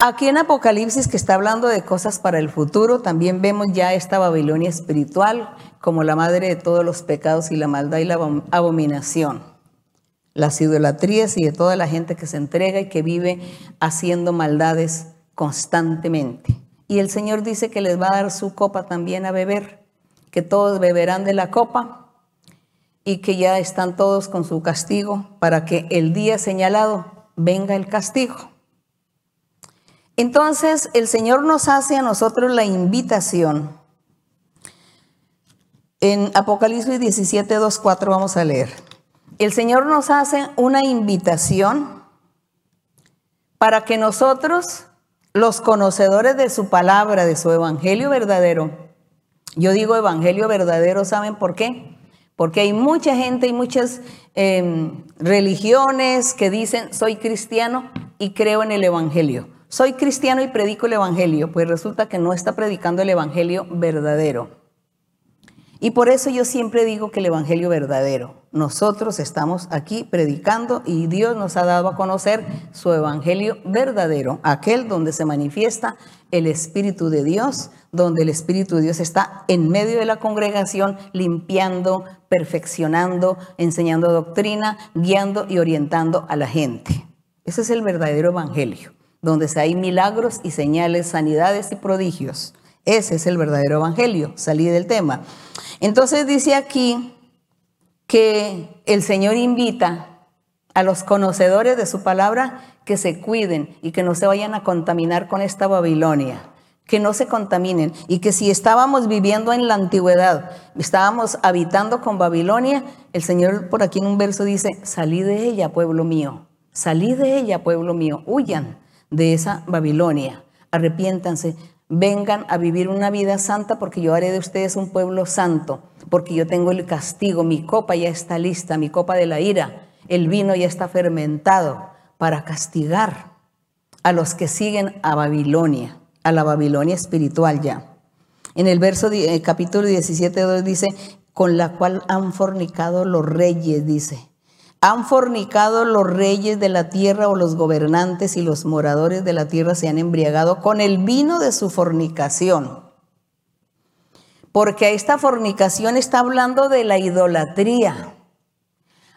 aquí en Apocalipsis que está hablando de cosas para el futuro, también vemos ya esta Babilonia espiritual como la madre de todos los pecados y la maldad y la abominación. Las idolatrías y de toda la gente que se entrega y que vive haciendo maldades constantemente. Y el Señor dice que les va a dar su copa también a beber, que todos beberán de la copa y que ya están todos con su castigo para que el día señalado venga el castigo. Entonces el Señor nos hace a nosotros la invitación. En Apocalipsis 17, 2, 4 vamos a leer. El Señor nos hace una invitación para que nosotros los conocedores de su palabra, de su evangelio verdadero. Yo digo evangelio verdadero, ¿saben por qué? Porque hay mucha gente y muchas em, religiones que dicen, soy cristiano y creo en el evangelio. Soy cristiano y predico el evangelio, pues resulta que no está predicando el evangelio verdadero. Y por eso yo siempre digo que el Evangelio verdadero, nosotros estamos aquí predicando y Dios nos ha dado a conocer su Evangelio verdadero, aquel donde se manifiesta el Espíritu de Dios, donde el Espíritu de Dios está en medio de la congregación, limpiando, perfeccionando, enseñando doctrina, guiando y orientando a la gente. Ese es el verdadero Evangelio, donde hay milagros y señales, sanidades y prodigios. Ese es el verdadero Evangelio. Salí del tema. Entonces dice aquí que el Señor invita a los conocedores de su palabra que se cuiden y que no se vayan a contaminar con esta Babilonia, que no se contaminen y que si estábamos viviendo en la antigüedad, estábamos habitando con Babilonia, el Señor por aquí en un verso dice, salí de ella, pueblo mío, salí de ella, pueblo mío, huyan de esa Babilonia, arrepiéntanse, vengan a vivir una vida santa porque yo haré de ustedes un pueblo santo, porque yo tengo el castigo, mi copa ya está lista, mi copa de la ira, el vino ya está fermentado para castigar a los que siguen a Babilonia, a la Babilonia espiritual ya. En el verso eh, capítulo 17, 2 dice, con la cual han fornicado los reyes, dice. Han fornicado los reyes de la tierra o los gobernantes y los moradores de la tierra se han embriagado con el vino de su fornicación. Porque esta fornicación está hablando de la idolatría.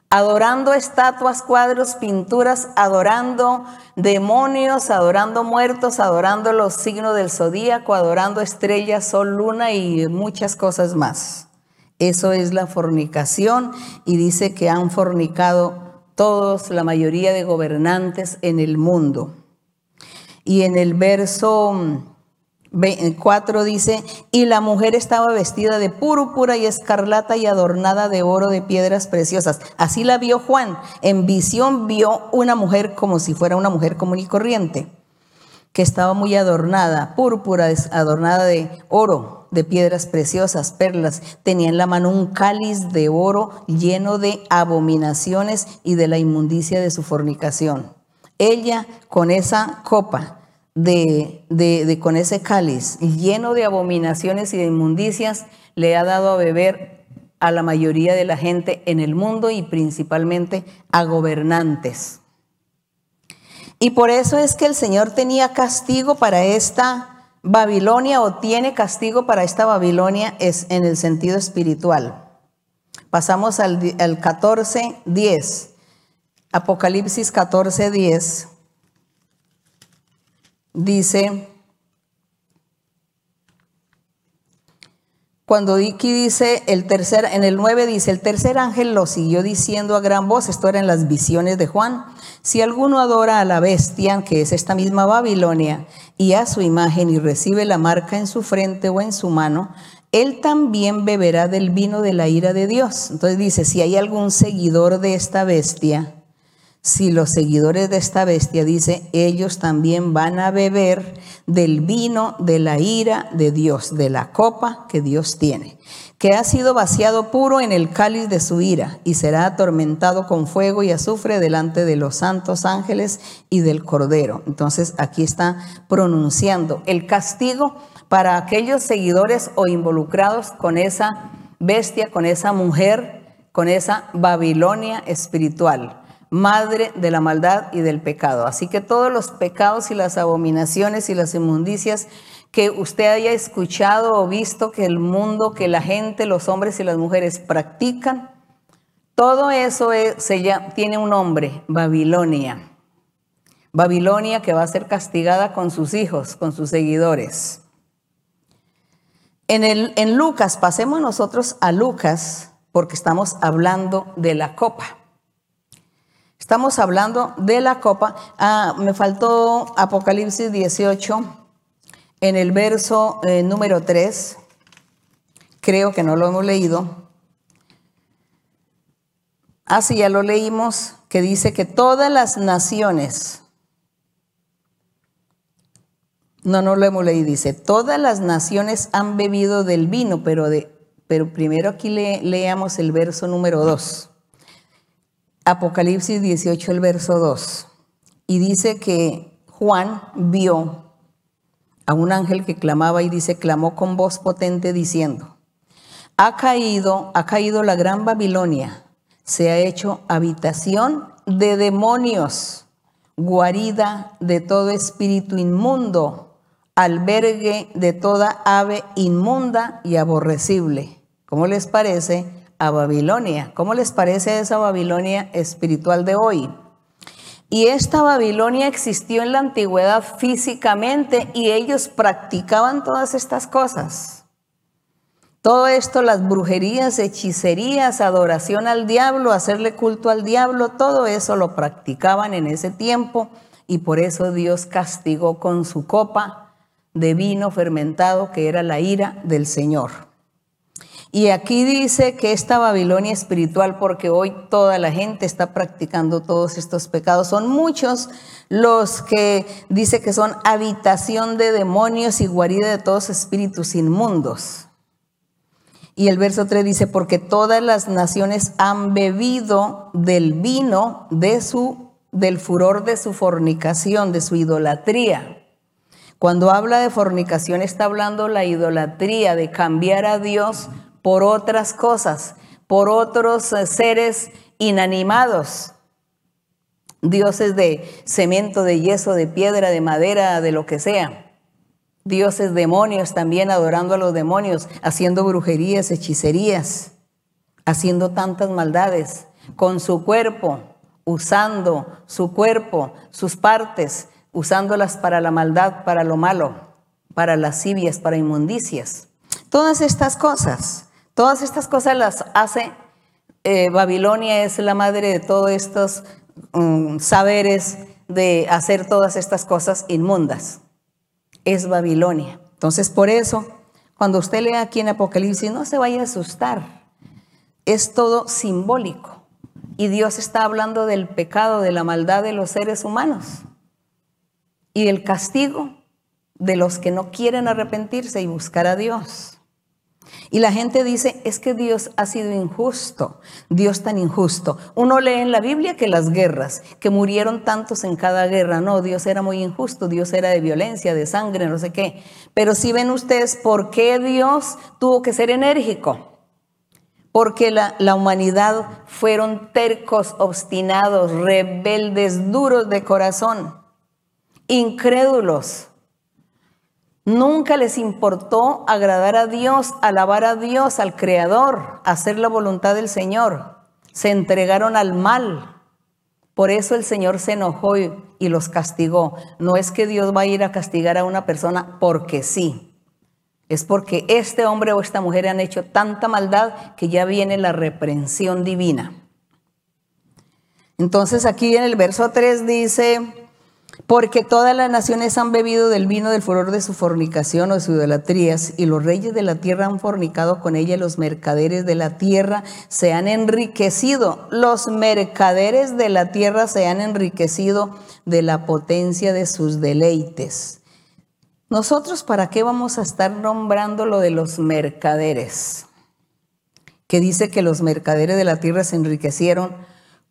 Adorando estatuas, cuadros, pinturas, adorando demonios, adorando muertos, adorando los signos del zodíaco, adorando estrellas, sol, luna y muchas cosas más. Eso es la fornicación y dice que han fornicado todos, la mayoría de gobernantes en el mundo. Y en el verso 4 dice, y la mujer estaba vestida de púrpura y escarlata y adornada de oro de piedras preciosas. Así la vio Juan. En visión vio una mujer como si fuera una mujer común y corriente, que estaba muy adornada, púrpura adornada de oro, de piedras preciosas, perlas. Tenía en la mano un cáliz de oro lleno de abominaciones y de la inmundicia de su fornicación. Ella con esa copa de, de, con ese cáliz lleno de abominaciones y de inmundicias, le ha dado a beber a la mayoría de la gente en el mundo y principalmente a gobernantes. Y por eso es que el Señor tenía castigo para esta Babilonia o tiene castigo para esta Babilonia es en el sentido espiritual. Pasamos al, al 14, 10. Apocalipsis 14, 10. Dice, Cuando aquí dice el tercer, en el 9 dice, el tercer ángel lo siguió diciendo a gran voz, esto era en las visiones de Juan, si alguno adora a la bestia, que es esta misma Babilonia, y a su imagen y recibe la marca en su frente o en su mano, él también beberá del vino de la ira de Dios. Entonces dice, si hay algún seguidor de esta bestia, si los seguidores de esta bestia, dice, ellos también van a beber del vino de la ira de Dios, de la copa que Dios tiene, que ha sido vaciado puro en el cáliz de su ira y será atormentado con fuego y azufre delante de los santos ángeles y del Cordero. Entonces aquí está pronunciando el castigo para aquellos seguidores o involucrados con esa bestia, con esa mujer, con esa Babilonia espiritual madre de la maldad y del pecado. Así que todos los pecados y las abominaciones y las inmundicias que usted haya escuchado o visto que el mundo, que la gente, los hombres y las mujeres practican, todo eso tiene un nombre, Babilonia. Babilonia que va a ser castigada con sus hijos, con sus seguidores. En Lucas, pasemos nosotros a Lucas, porque estamos hablando de la copa. Estamos hablando de la copa. Ah, me faltó Apocalipsis 18 en el verso eh, número 3. Creo que no lo hemos leído. Ah, sí, ya lo leímos, que dice que todas las naciones, no, no lo hemos leído, dice, todas las naciones han bebido del vino, pero, de, pero primero aquí le, leamos el verso número 2. Apocalipsis 18, el verso 2. Y dice que Juan vio a un ángel que clamaba y dice, clamó con voz potente diciendo, ha caído, ha caído la gran Babilonia, se ha hecho habitación de demonios, guarida de todo espíritu inmundo, albergue de toda ave inmunda y aborrecible. ¿Cómo les parece? A Babilonia. ¿Cómo les parece esa Babilonia espiritual de hoy? Y esta Babilonia existió en la antigüedad físicamente y ellos practicaban todas estas cosas. Todo esto, las brujerías, hechicerías, adoración al diablo, hacerle culto al diablo, todo eso lo practicaban en ese tiempo y por eso Dios castigó con su copa de vino fermentado que era la ira del Señor. Y aquí dice que esta Babilonia espiritual, porque hoy toda la gente está practicando todos estos pecados, son muchos los que dice que son habitación de demonios y guarida de todos espíritus inmundos. Y el verso 3 dice, porque todas las naciones han bebido del vino de su, del furor de su fornicación, de su idolatría. Cuando habla de fornicación está hablando la idolatría, de cambiar a Dios por otras cosas, por otros eh, seres inanimados, dioses de cemento, de yeso, de piedra, de madera, de lo que sea. Dioses demonios también adorando a los demonios, haciendo brujerías, hechicerías, haciendo tantas maldades con su cuerpo, usando su cuerpo, sus partes, usándolas para la maldad, para lo malo, para lascivias, para inmundicias. Todas estas cosas Todas estas cosas las hace eh, Babilonia, es la madre de todos estos mm, saberes de hacer todas estas cosas inmundas. Es Babilonia. Entonces, por eso, cuando usted lee aquí en Apocalipsis, no se vaya a asustar. Es todo simbólico. Y Dios está hablando del pecado, de la maldad de los seres humanos y del castigo de los que no quieren arrepentirse y buscar a Dios. Y la gente dice, es que Dios ha sido injusto, Dios tan injusto. Uno lee en la Biblia que las guerras, que murieron tantos en cada guerra, no, Dios era muy injusto, Dios era de violencia, de sangre, no sé qué. Pero si ven ustedes por qué Dios tuvo que ser enérgico. Porque la, humanidad fueron tercos, obstinados, rebeldes, duros de corazón, incrédulos Nunca les importó agradar a Dios, alabar a Dios, al Creador, hacer la voluntad del Señor. Se entregaron al mal. Por eso el Señor se enojó y, los castigó. No es que Dios va a ir a castigar a una persona porque sí. Es porque este hombre o esta mujer han hecho tanta maldad que ya viene la reprensión divina. Entonces aquí en el verso 3 dice, Porque todas las naciones han bebido del vino del furor de su fornicación o de sus idolatrías, y los reyes de la tierra han fornicado con ella, y los mercaderes de la tierra se han enriquecido. Los mercaderes de la tierra se han enriquecido de la potencia de sus deleites. Nosotros, ¿para qué vamos a estar nombrando lo de los mercaderes? Que dice que los mercaderes de la tierra se enriquecieron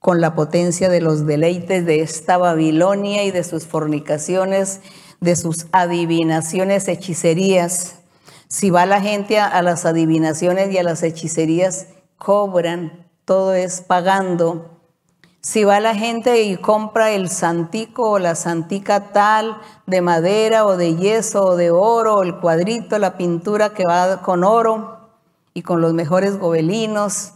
con la potencia de los deleites de esta Babilonia y de sus fornicaciones, de sus adivinaciones, hechicerías. Si va la gente a, las adivinaciones y a las hechicerías, cobran, todo es pagando. Si va la gente y compra el santico o la santica tal de madera o de yeso o de oro, el cuadrito, la pintura que va con oro y con los mejores gobelinos,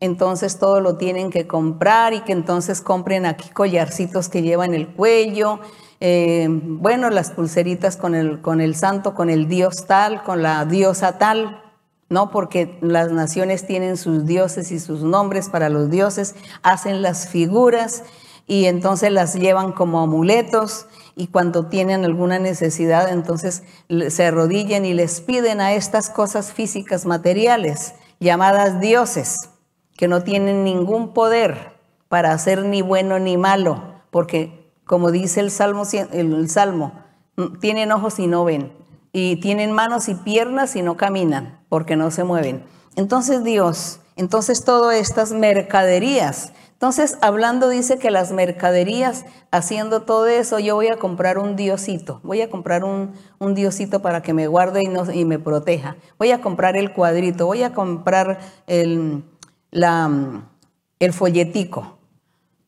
entonces todo lo tienen que comprar y que entonces compren aquí collarcitos que llevan el cuello, eh, bueno, las pulseritas con el, con el santo, con el dios tal, con la diosa tal, ¿no? Porque las naciones tienen sus dioses y sus nombres para los dioses, hacen las figuras y entonces las llevan como amuletos y cuando tienen alguna necesidad, entonces se arrodillan y les piden a estas cosas físicas materiales llamadas dioses que no tienen ningún poder para hacer ni bueno ni malo, porque como dice el Salmo, el Salmo, mm, tienen ojos y no ven, y tienen manos y piernas y no caminan, porque no se mueven. Entonces Dios, entonces todas estas mercaderías, entonces hablando dice que las mercaderías, haciendo todo eso, yo voy a comprar un diosito, voy a comprar un, un diosito para que me guarde y, y me proteja, voy a comprar el cuadrito, voy a comprar el la, el folletico,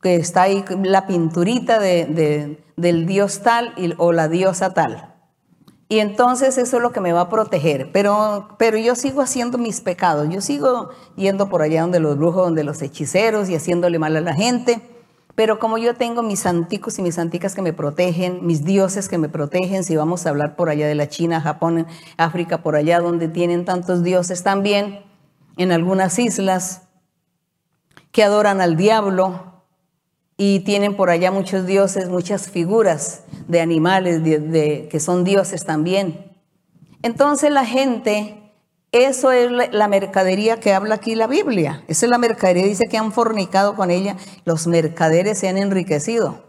que está ahí la pinturita de, del dios tal o la diosa tal. Y entonces eso es lo que me va a proteger. Pero, pero yo sigo haciendo mis pecados. Yo sigo yendo por allá donde los brujos, donde los hechiceros y haciéndole mal a la gente. Pero como yo tengo mis santicos y mis santicas que me protegen, mis dioses que me protegen, si vamos a hablar por allá de la China, Japón, África, por allá donde tienen tantos dioses también, en algunas islas, que adoran al diablo y tienen por allá muchos dioses, muchas figuras de animales de, que son dioses también. Entonces la gente, eso es la mercadería que habla aquí la Biblia. Esa es la mercadería, dice que han fornicado con ella, los mercaderes se han enriquecido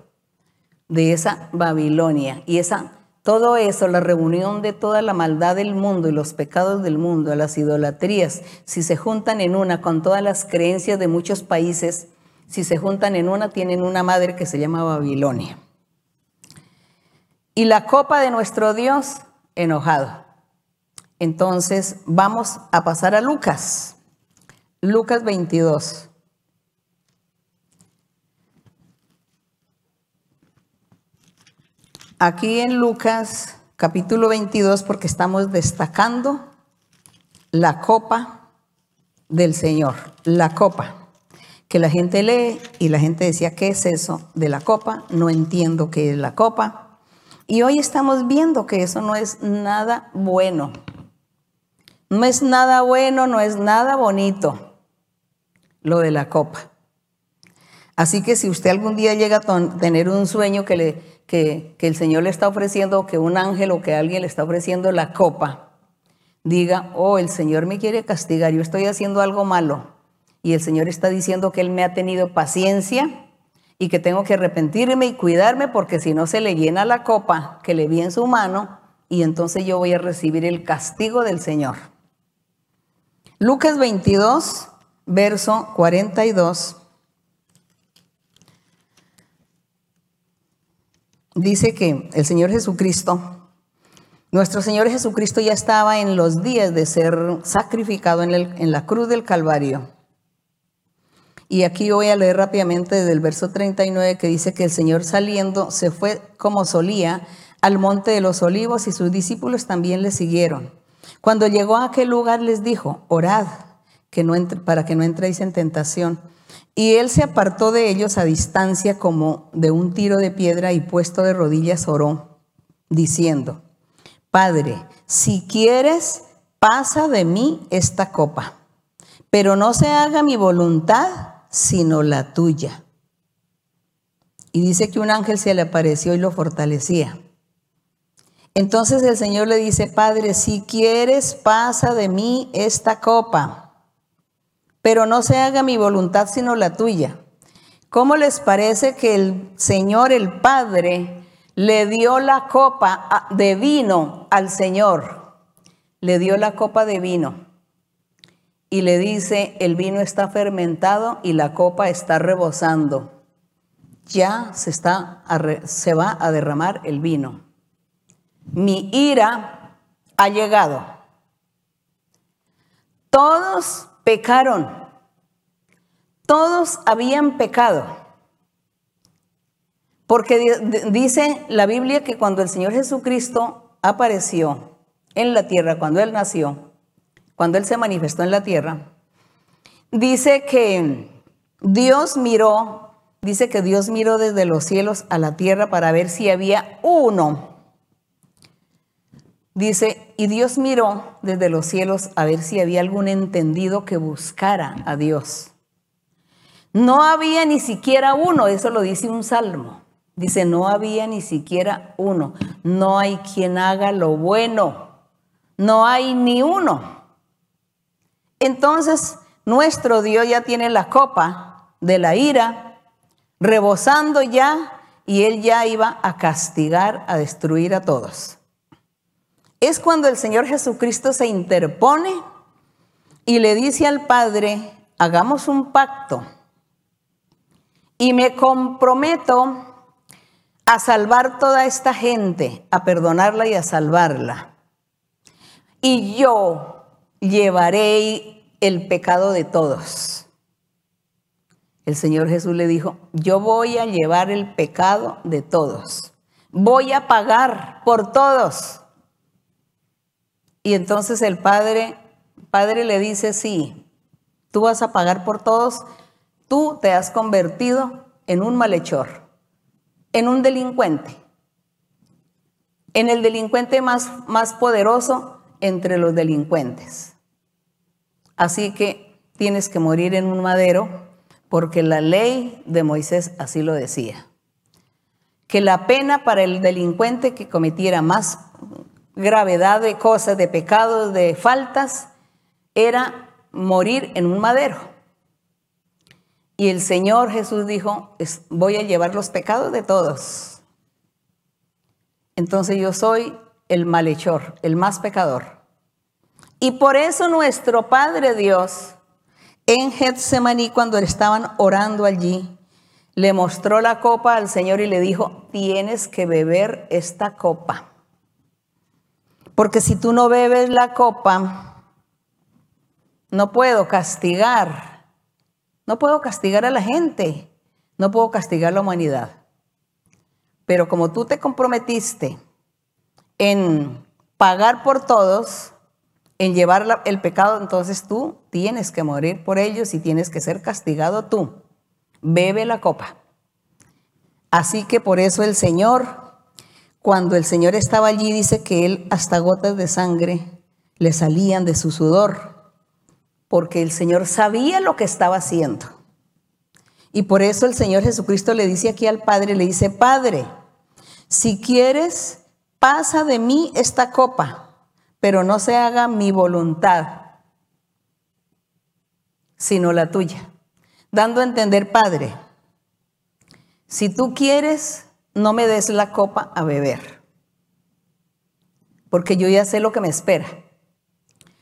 de esa Babilonia y esa todo eso, la reunión de toda la maldad del mundo y los pecados del mundo, las idolatrías, si se juntan en una con todas las creencias de muchos países, si se juntan en una, tienen una madre que se llama Babilonia. Y la copa de nuestro Dios, enojado. Entonces vamos a pasar a Lucas. Lucas 22. Aquí en Lucas capítulo 22 porque estamos destacando la copa del Señor, la copa, que la gente lee y la gente decía, ¿qué es eso de la copa? No entiendo qué es la copa. Y hoy estamos viendo que eso no es nada bueno. No es nada bueno, no es nada bonito lo de la copa. Así que si usted algún día llega a tener un sueño que el Señor le está ofreciendo, que un ángel o que alguien le está ofreciendo la copa, diga, oh, el Señor me quiere castigar, yo estoy haciendo algo malo. Y el Señor está diciendo que Él me ha tenido paciencia y que tengo que arrepentirme y cuidarme porque si no se le llena la copa que le vi en su mano y entonces yo voy a recibir el castigo del Señor. Lucas 22, verso 42 dice que el Señor Jesucristo, nuestro Señor Jesucristo ya estaba en los días de ser sacrificado en, la cruz del Calvario. Y aquí voy a leer rápidamente desde el verso 39 que dice que el Señor saliendo se fue como solía al monte de los olivos y sus discípulos también le siguieron. Cuando llegó a aquel lugar les dijo, orad que no para que no entréis en tentación. Y él se apartó de ellos a distancia como de un tiro de piedra y puesto de rodillas oró, diciendo, Padre, si quieres, pasa de mí esta copa, pero no se haga mi voluntad, sino la tuya. Y dice que un ángel se le apareció y lo fortalecía. Entonces el Señor le dice, Padre, si quieres, pasa de mí esta copa, pero no se haga mi voluntad sino la tuya. ¿Cómo les parece que el Señor, el Padre, le dio la copa de vino al Señor? Le dio la copa de vino y le dice, el vino está fermentado y la copa está rebosando. Ya se, está, se va a derramar el vino. Mi ira ha llegado. Todos pecaron. Todos habían pecado. Porque dice la Biblia que cuando el Señor Jesucristo apareció en la tierra, cuando Él nació, cuando Él se manifestó en la tierra, dice que Dios miró, dice que Dios miró desde los cielos a la tierra para ver si había uno. Dice, y Dios miró desde los cielos a ver si había algún entendido que buscara a Dios. No había ni siquiera uno, eso lo dice un salmo. Dice, no había ni siquiera uno. No hay quien haga lo bueno. No hay ni uno. Entonces, nuestro Dios ya tiene la copa de la ira, rebosando ya, y él ya iba a castigar, a destruir a todos. Es cuando el Señor Jesucristo se interpone y le dice al Padre, hagamos un pacto y me comprometo a salvar toda esta gente, a perdonarla y a salvarla. Y yo llevaré el pecado de todos. El Señor Jesús le dijo, yo voy a llevar el pecado de todos. Voy a pagar por todos. Y entonces el padre, padre le dice, sí, tú vas a pagar por todos. Tú te has convertido en un malhechor, en un delincuente, en el delincuente más, más poderoso entre los delincuentes. Así que tienes que morir en un madero porque la ley de Moisés así lo decía. Que la pena para el delincuente que cometiera más gravedad de cosas, de pecados, de faltas, era morir en un madero. Y el Señor Jesús dijo, voy a llevar los pecados de todos. Entonces yo soy el malhechor, el más pecador. Y por eso nuestro Padre Dios, en Getsemaní, cuando estaban orando allí, le mostró la copa al Señor y le dijo, tienes que beber esta copa. Porque si tú no bebes la copa, no puedo castigar. No puedo castigar a la gente. No puedo castigar a la humanidad. Pero como tú te comprometiste en pagar por todos, en llevar el pecado, entonces tú tienes que morir por ellos y tienes que ser castigado tú. Bebe la copa. Así que por eso el Señor, cuando el Señor estaba allí, dice que él hasta gotas de sangre le salían de su sudor, porque el Señor sabía lo que estaba haciendo. Y por eso el Señor Jesucristo le dice aquí al Padre, le dice, Padre, si quieres, pasa de mí esta copa pero no se haga mi voluntad, sino la tuya. Dando a entender, Padre, si tú quieres, no me des la copa a beber, porque yo ya sé lo que me espera.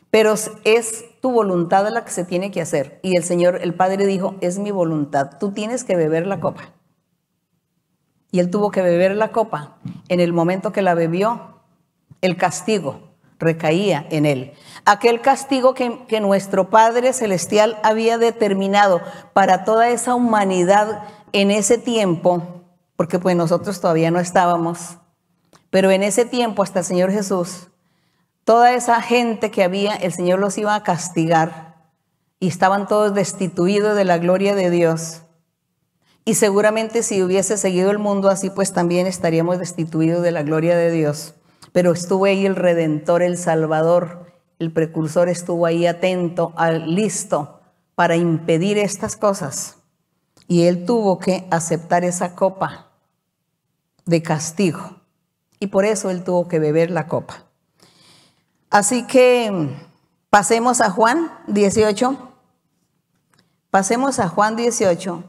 Pero es tu voluntad la que se tiene que hacer. Y el Señor, el Padre dijo, es mi voluntad, tú tienes que beber la copa. Y él tuvo que beber la copa. En el momento que la bebió, el castigo recaía en él. Aquel castigo que, que, nuestro Padre Celestial había determinado para toda esa humanidad en ese tiempo, porque pues nosotros todavía no estábamos, pero en ese tiempo hasta el Señor Jesús, toda esa gente que había, el Señor los iba a castigar y estaban todos destituidos de la gloria de Dios. Y seguramente si hubiese seguido el mundo así, pues también estaríamos destituidos de la gloria de Dios pero estuvo ahí el Redentor, el Salvador, el precursor estuvo ahí atento, listo para impedir estas cosas. y él tuvo que aceptar esa copa de castigo. Y por eso él tuvo que beber la copa. Así que pasemos a Juan 18. Pasemos a Juan 18.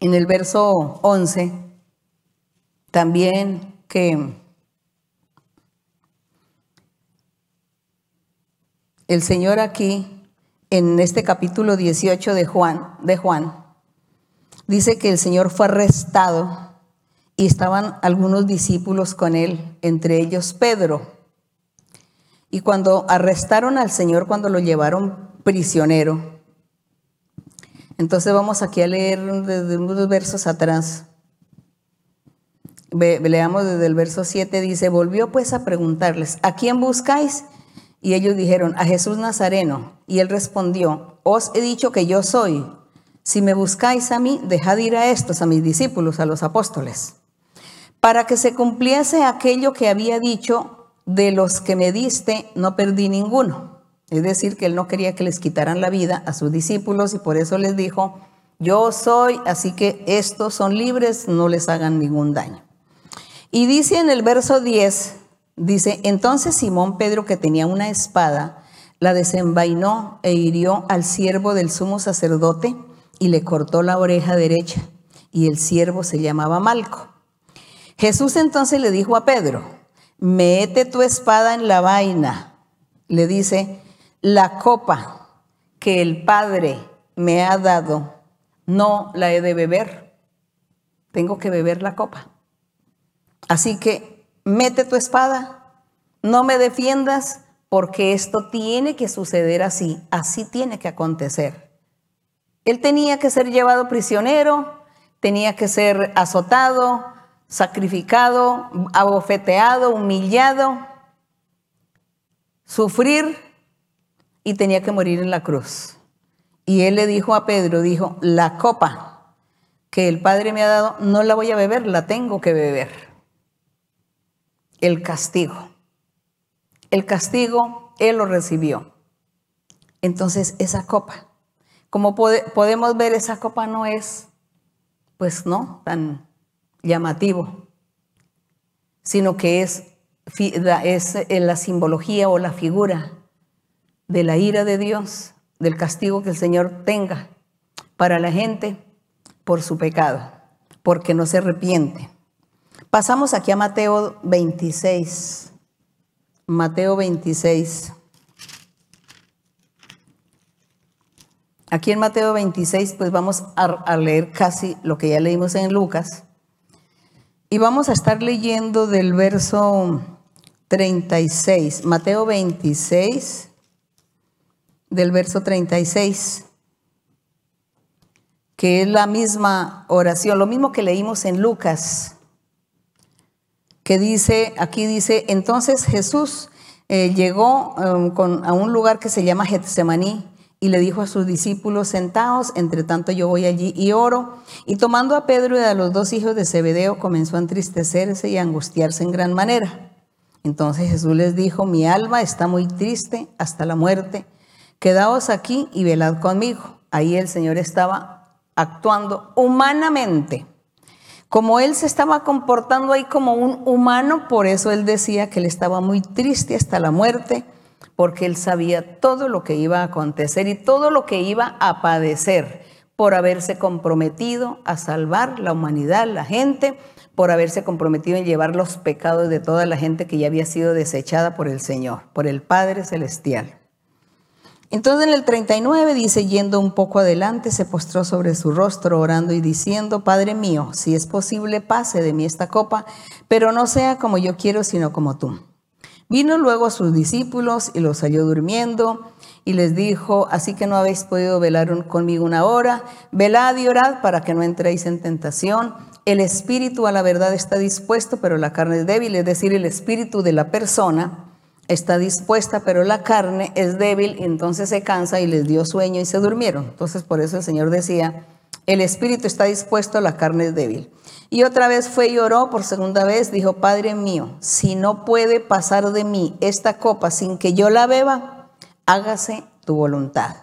En el verso 11, también que el Señor aquí, en este capítulo 18 de Juan, de Juan, dice que el Señor fue arrestado y estaban algunos discípulos con él, entre ellos Pedro. Y cuando arrestaron al Señor, cuando lo llevaron prisionero, entonces vamos aquí a leer desde unos versos atrás. leamos desde el verso 7, dice, volvió pues a preguntarles, ¿a quién buscáis? Y ellos dijeron, a Jesús Nazareno. Y él respondió, os he dicho que yo soy. Si me buscáis a mí, dejad ir a estos, a mis discípulos, a los apóstoles, para que se cumpliese aquello que había dicho, de los que me diste, no perdí ninguno. Es decir, que él no quería que les quitaran la vida a sus discípulos y por eso les dijo, yo soy, así que estos son libres, no les hagan ningún daño. Y dice en el verso 10, Dice, entonces Simón Pedro, que tenía una espada, la desenvainó e hirió al siervo del sumo sacerdote y le cortó la oreja derecha, y el siervo se llamaba Malco. Jesús entonces le dijo a Pedro, mete tu espada en la vaina. Le dice, la copa que el Padre me ha dado, no la he de beber. Tengo que beber la copa. Así que mete tu espada, no me defiendas, porque esto tiene que suceder así, así tiene que acontecer. Él tenía que ser llevado prisionero, tenía que ser azotado, sacrificado, abofeteado, humillado, sufrir y tenía que morir en la cruz. Y él le dijo a Pedro, dijo, la copa que el Padre me ha dado, no la voy a beber, la tengo que beber el castigo. El castigo Él lo recibió. Entonces esa copa, como podemos ver, esa copa no es, pues no, tan llamativo, sino que es, es la simbología o la figura de la ira de Dios, del castigo que el Señor tenga para la gente por su pecado, porque no se arrepiente. Pasamos aquí a Mateo 26. Mateo 26. Aquí en Mateo 26, pues vamos a, leer casi lo que ya leímos en Lucas. Y vamos a estar leyendo del verso 36, Mateo 26, del verso 36, que es la misma oración, lo mismo que leímos en Lucas que dice, aquí dice, entonces Jesús eh, llegó um, a un lugar que se llama Getsemaní y le dijo a sus discípulos, sentaos, entre tanto yo voy allí y oro. Y tomando a Pedro y a los dos hijos de Zebedeo, comenzó a entristecerse y a angustiarse en gran manera. Entonces Jesús les dijo, mi alma está muy triste hasta la muerte, quedaos aquí y velad conmigo. Ahí el Señor estaba actuando humanamente como él se estaba comportando ahí como un humano, por eso él decía que él estaba muy triste hasta la muerte, porque él sabía todo lo que iba a acontecer y todo lo que iba a padecer por haberse comprometido a salvar la humanidad, la gente, por haberse comprometido en llevar los pecados de toda la gente que ya había sido desechada por el Señor, por el Padre Celestial. Entonces en el 39 dice, yendo un poco adelante, se postró sobre su rostro orando y diciendo, Padre mío, si es posible, pase de mí esta copa, pero no sea como yo quiero, sino como tú. Vino luego a sus discípulos y los halló durmiendo y les dijo, así que no habéis podido velar conmigo una hora, velad y orad para que no entréis en tentación. El espíritu a la verdad está dispuesto, pero la carne es débil, es decir, el espíritu de la persona está dispuesta, pero la carne es débil, entonces se cansa y les dio sueño y se durmieron. Entonces por eso el Señor decía, el espíritu está dispuesto, la carne es débil. Y otra vez fue y oró por segunda vez, dijo, Padre mío, si no puede pasar de mí esta copa sin que yo la beba, hágase tu voluntad.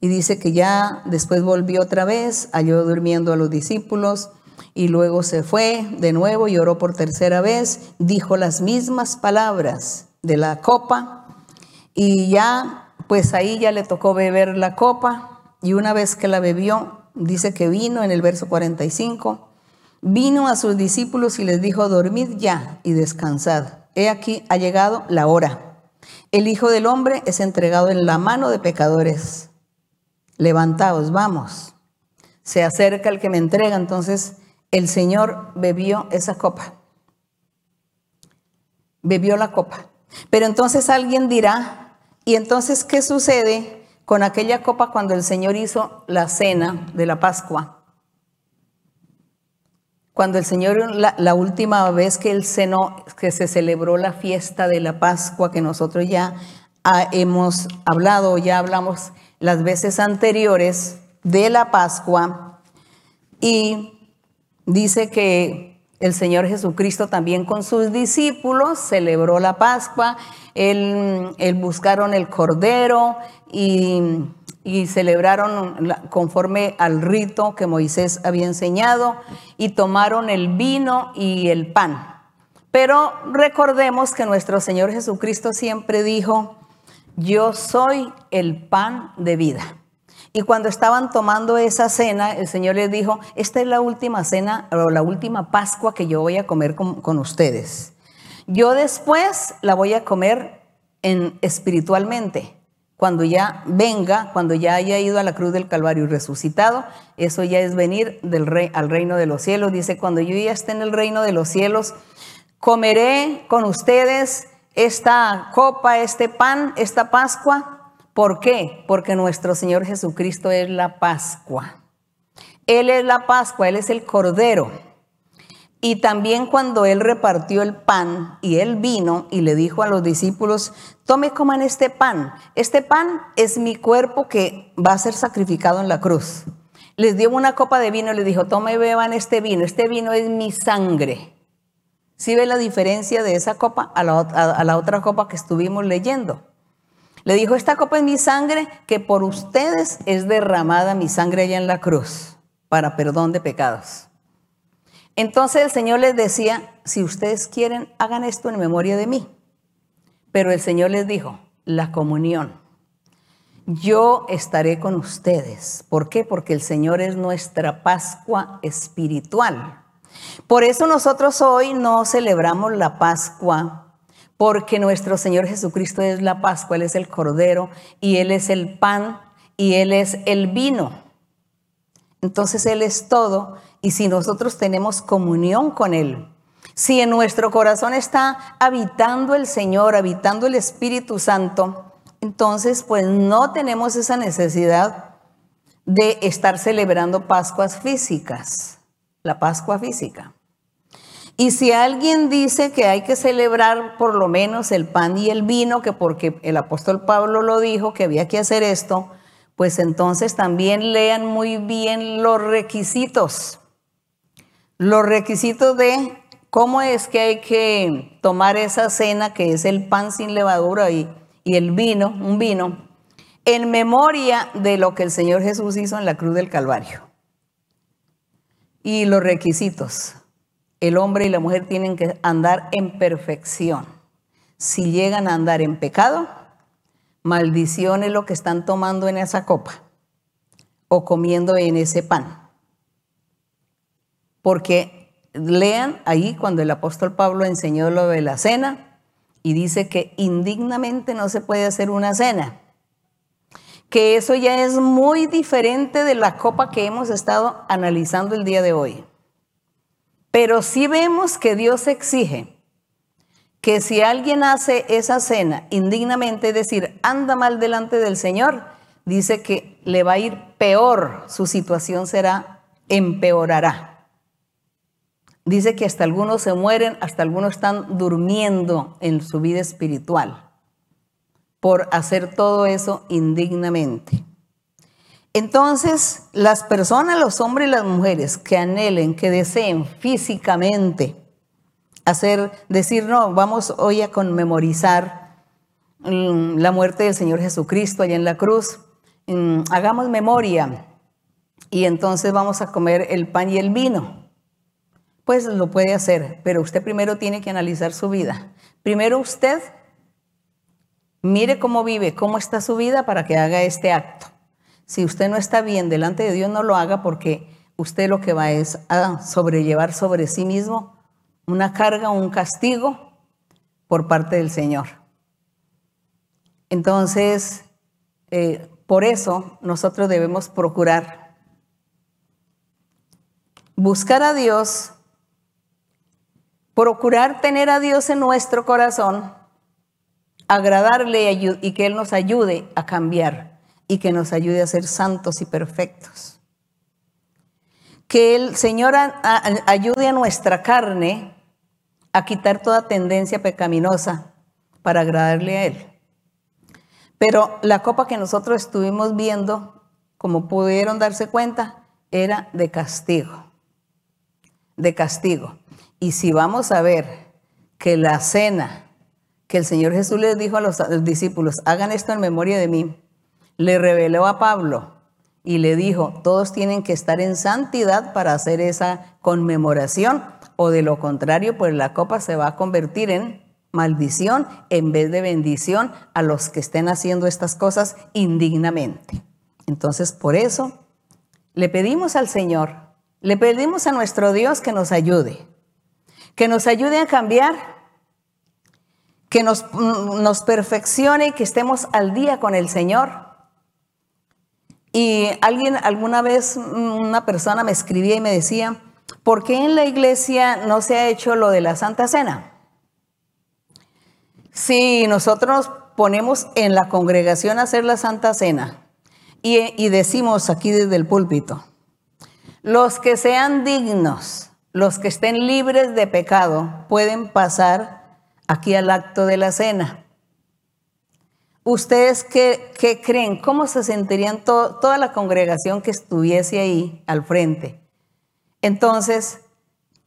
Y dice que ya después volvió otra vez, halló durmiendo a los discípulos y luego se fue de nuevo y oró por tercera vez, dijo las mismas palabras de la copa y ya, pues ahí ya le tocó beber la copa y una vez que la bebió, dice que vino en el verso 45, vino a sus discípulos y les dijo, dormid ya y descansad. He aquí ha llegado la hora. El Hijo del Hombre es entregado en la mano de pecadores. Levantaos, vamos. Se acerca el que me entrega. Entonces el Señor bebió esa copa. Bebió la copa. Pero entonces alguien dirá, ¿y entonces qué sucede con aquella copa cuando el Señor hizo la cena de la Pascua? Cuando el Señor, la, última vez que él cenó, que se celebró la fiesta de la Pascua, que nosotros ya hemos hablado, ya hablamos las veces anteriores de la Pascua, y dice que el Señor Jesucristo también con sus discípulos celebró la Pascua, él, buscaron el Cordero y, y celebraron conforme al rito que Moisés había enseñado y tomaron el vino y el pan. Pero recordemos que nuestro Señor Jesucristo siempre dijo, yo soy el pan de vida. Y cuando estaban tomando esa cena, el Señor les dijo, esta es la última cena o la última Pascua que yo voy a comer con, ustedes. Yo después la voy a comer en, espiritualmente. Cuando ya venga, cuando ya haya ido a la cruz del Calvario y resucitado, eso ya es venir del rey, al reino de los cielos. Dice, cuando yo ya esté en el reino de los cielos, comeré con ustedes esta copa, este pan, esta Pascua ¿Por qué? Porque nuestro Señor Jesucristo es la Pascua. Él es la Pascua, Él es el Cordero. Y también cuando Él repartió el pan y Él vino y le dijo a los discípulos, tome coman este pan. Este pan es mi cuerpo que va a ser sacrificado en la cruz. Les dio una copa de vino y les dijo, tome beban este vino. Este vino es mi sangre. ¿Sí ve la diferencia de esa copa a a la otra copa que estuvimos leyendo? Le dijo, esta copa es mi sangre, que por ustedes es derramada mi sangre allá en la cruz, para perdón de pecados. Entonces el Señor les decía, si ustedes quieren, hagan esto en memoria de mí. Pero el Señor les dijo, la comunión. Yo estaré con ustedes. ¿Por qué? Porque el Señor es nuestra Pascua espiritual. Por eso nosotros hoy no celebramos la Pascua porque nuestro Señor Jesucristo es la Pascua, Él es el Cordero y Él es el pan y Él es el vino. Entonces Él es todo y si nosotros tenemos comunión con Él, si en nuestro corazón está habitando el Señor, habitando el Espíritu Santo, entonces pues no tenemos esa necesidad de estar celebrando Pascuas físicas, la Pascua física. Y si alguien dice que hay que celebrar por lo menos el pan y el vino, que porque el apóstol Pablo lo dijo que había que hacer esto, pues entonces también lean muy bien los requisitos. Los requisitos de cómo es que hay que tomar esa cena, que es el pan sin levadura y, y el vino, un vino, en memoria de lo que el Señor Jesús hizo en la cruz del Calvario. Y los requisitos el hombre y la mujer tienen que andar en perfección. Si llegan a andar en pecado, maldición es lo que están tomando en esa copa o comiendo en ese pan. Porque lean ahí cuando el apóstol Pablo enseñó lo de la cena y dice que indignamente no se puede hacer una cena. Que eso ya es muy diferente de la copa que hemos estado analizando el día de hoy. Pero sí vemos que Dios exige que si alguien hace esa cena indignamente, es decir, anda mal delante del Señor, dice que le va a ir peor, su situación será, empeorará. Dice que hasta algunos se mueren, hasta algunos están durmiendo en su vida espiritual por hacer todo eso indignamente. Entonces, las personas, los hombres y las mujeres que anhelen, que deseen físicamente hacer, decir, no, vamos hoy a conmemorizar mm, la muerte del Señor Jesucristo allá en la cruz. Mm, hagamos memoria y entonces vamos a comer el pan y el vino. Pues lo puede hacer, pero usted primero tiene que analizar su vida. Primero usted mire cómo vive, cómo está su vida para que haga este acto. Si usted no está bien delante de Dios, no lo haga porque usted lo que va es a sobrellevar sobre sí mismo una carga, un castigo por parte del Señor. Entonces, eh, por eso nosotros debemos procurar buscar a Dios, procurar tener a Dios en nuestro corazón, agradarle y que Él nos ayude a cambiar y que nos ayude a ser santos y perfectos. Que el Señor ayude a nuestra carne a quitar toda tendencia pecaminosa para agradarle a Él. Pero la copa que nosotros estuvimos viendo, como pudieron darse cuenta, era de castigo, de castigo. Y si vamos a ver que la cena que el Señor Jesús les dijo a los discípulos, hagan esto en memoria de mí, le reveló a Pablo y le dijo, todos tienen que estar en santidad para hacer esa conmemoración o de lo contrario, pues la copa se va a convertir en maldición en vez de bendición a los que estén haciendo estas cosas indignamente. Entonces, por eso, le pedimos al Señor, le pedimos a nuestro Dios que nos ayude, que nos ayude a cambiar, que nos, nos perfeccione y que estemos al día con el Señor y alguien, alguna vez una persona me escribía y me decía, ¿por qué en la iglesia no se ha hecho lo de la Santa Cena? Si nosotros ponemos en la congregación a hacer la Santa Cena y, y decimos aquí desde el púlpito, los que sean dignos, los que estén libres de pecado, pueden pasar aquí al acto de la cena. ¿Ustedes qué, creen? ¿Cómo se sentirían toda la congregación que estuviese ahí al frente? Entonces,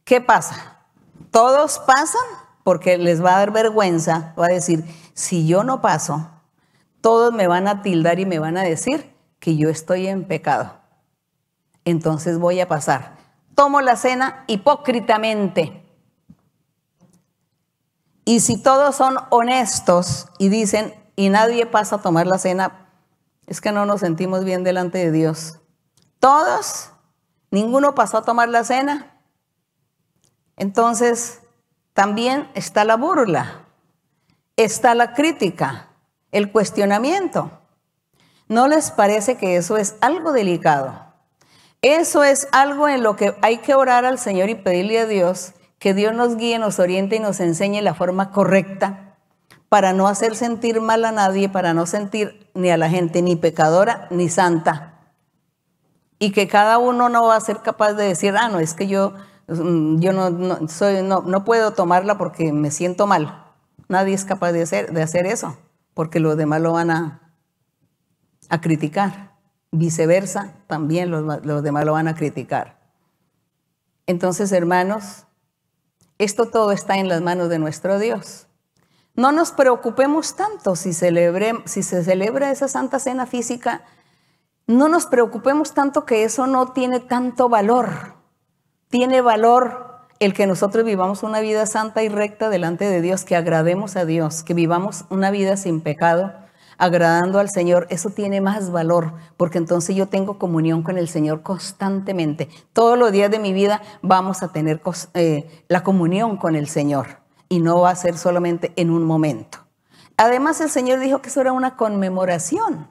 ¿qué pasa? Todos pasan porque les va a dar vergüenza, va a decir, si yo no paso, todos me van a tildar y me van a decir que yo estoy en pecado. Entonces voy a pasar. Tomo la cena hipócritamente. Y si todos son honestos y dicen, y nadie pasa a tomar la cena, es que no nos sentimos bien delante de Dios. Todos, ninguno pasó a tomar la cena. Entonces, también está la burla, está la crítica, el cuestionamiento. ¿No les parece que eso es algo delicado? Eso es algo en lo que hay que orar al Señor y pedirle a Dios que Dios nos guíe, nos oriente y nos enseñe la forma correcta para no hacer sentir mal a nadie, para no sentir ni a la gente ni pecadora ni santa. Y que cada uno no va a ser capaz de decir, ah, no, es que yo, mm, yo no, soy, no, no puedo tomarla porque me siento mal. Nadie es capaz de hacer, de hacer eso, porque los demás lo van a, a criticar. Viceversa, también los, los demás lo van a criticar. Entonces, hermanos, esto todo está en las manos de nuestro Dios. No nos preocupemos tanto si, si se celebra esa Santa Cena física, no nos preocupemos tanto que eso no tiene tanto valor. Tiene valor el que nosotros vivamos una vida santa y recta delante de Dios, que agrademos a Dios, que vivamos una vida sin pecado, agradando al Señor. Eso tiene más valor, porque entonces yo tengo comunión con el Señor constantemente. Todos los días de mi vida vamos a tener eh, la comunión con el Señor y no va a ser solamente en un momento. Además, el Señor dijo que eso era una conmemoración.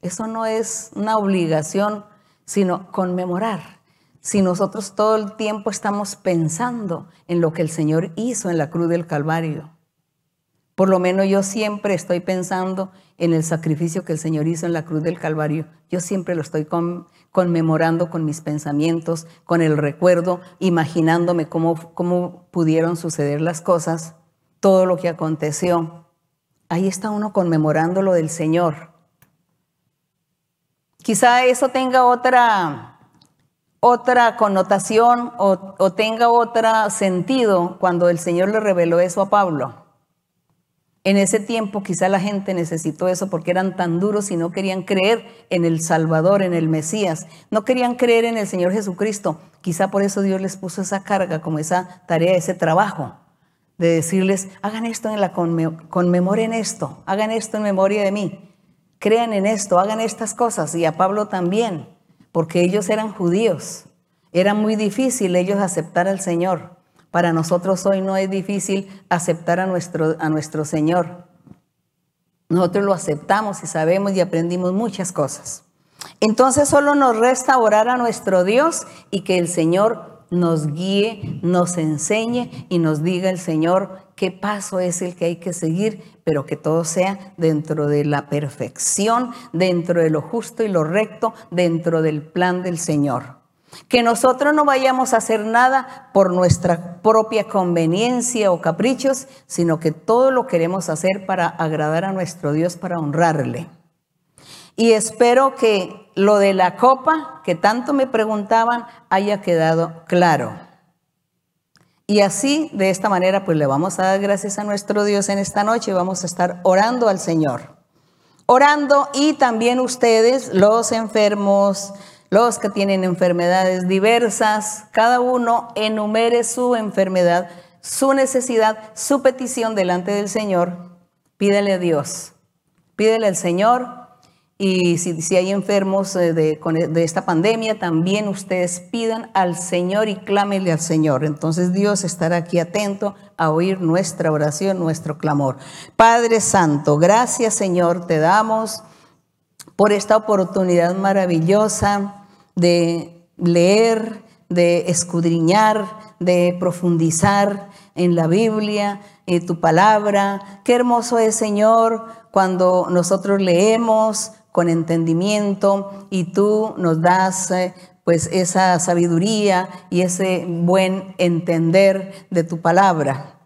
Eso no es una obligación, sino conmemorar. Si nosotros todo el tiempo estamos pensando en lo que el Señor hizo en la cruz del Calvario, por lo menos yo siempre estoy pensando en el sacrificio que el Señor hizo en la cruz del Calvario. Yo siempre lo estoy conmemorando con mis pensamientos, con el recuerdo, imaginándome cómo, cómo pudieron suceder las cosas, todo lo que aconteció. Ahí está uno conmemorando lo del Señor. Quizá eso tenga otra, otra connotación o, o tenga otro sentido cuando el Señor le reveló eso a Pablo. En ese tiempo quizá la gente necesitó eso porque eran tan duros y no querían creer en el Salvador, en el Mesías. No querían creer en el Señor Jesucristo. Quizá por eso Dios les puso esa carga, como esa tarea, ese trabajo de decirles, hagan esto en la conmemoren esto, hagan esto en memoria de mí, crean en esto, hagan estas cosas. Y a Pablo también, porque ellos eran judíos. Era muy difícil ellos aceptar al Señor. Para nosotros hoy no es difícil aceptar a nuestro, a nuestro Señor. Nosotros lo aceptamos y sabemos y aprendimos muchas cosas. Entonces solo nos resta orar a nuestro Dios y que el Señor nos guíe, nos enseñe y nos diga el Señor qué paso es el que hay que seguir, pero que todo sea dentro de la perfección, dentro de lo justo y lo recto, dentro del plan del Señor. Que nosotros no vayamos a hacer nada por nuestra propia conveniencia o caprichos, sino que todo lo queremos hacer para agradar a nuestro Dios, para honrarle. Y espero que lo de la copa, que tanto me preguntaban, haya quedado claro. Y así, de esta manera, pues le vamos a dar gracias a nuestro Dios en esta noche. Vamos a estar orando al Señor. Orando y también ustedes, los enfermos, los que tienen enfermedades diversas, cada uno enumere su enfermedad, su necesidad, su petición delante del Señor, pídele a Dios, pídele al Señor y si, hay enfermos eh, de, de, esta pandemia, también ustedes pidan al Señor y clámenle al Señor. Entonces Dios estará aquí atento a oír nuestra oración, nuestro clamor. Padre Santo, gracias Señor, te damos por esta oportunidad maravillosa de leer, de escudriñar, de profundizar en la Biblia, en tu palabra. Qué hermoso es, Señor, cuando nosotros leemos con entendimiento y tú nos das eh, pues esa sabiduría y ese buen entender de tu palabra.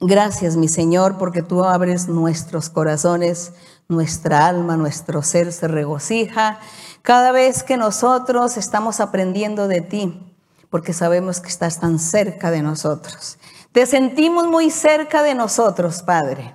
Gracias, mi Señor, porque tú abres nuestros corazones, nuestra alma, nuestro ser se regocija cada vez que nosotros estamos aprendiendo de ti, porque sabemos que estás tan cerca de nosotros. Te sentimos muy cerca de nosotros, Padre.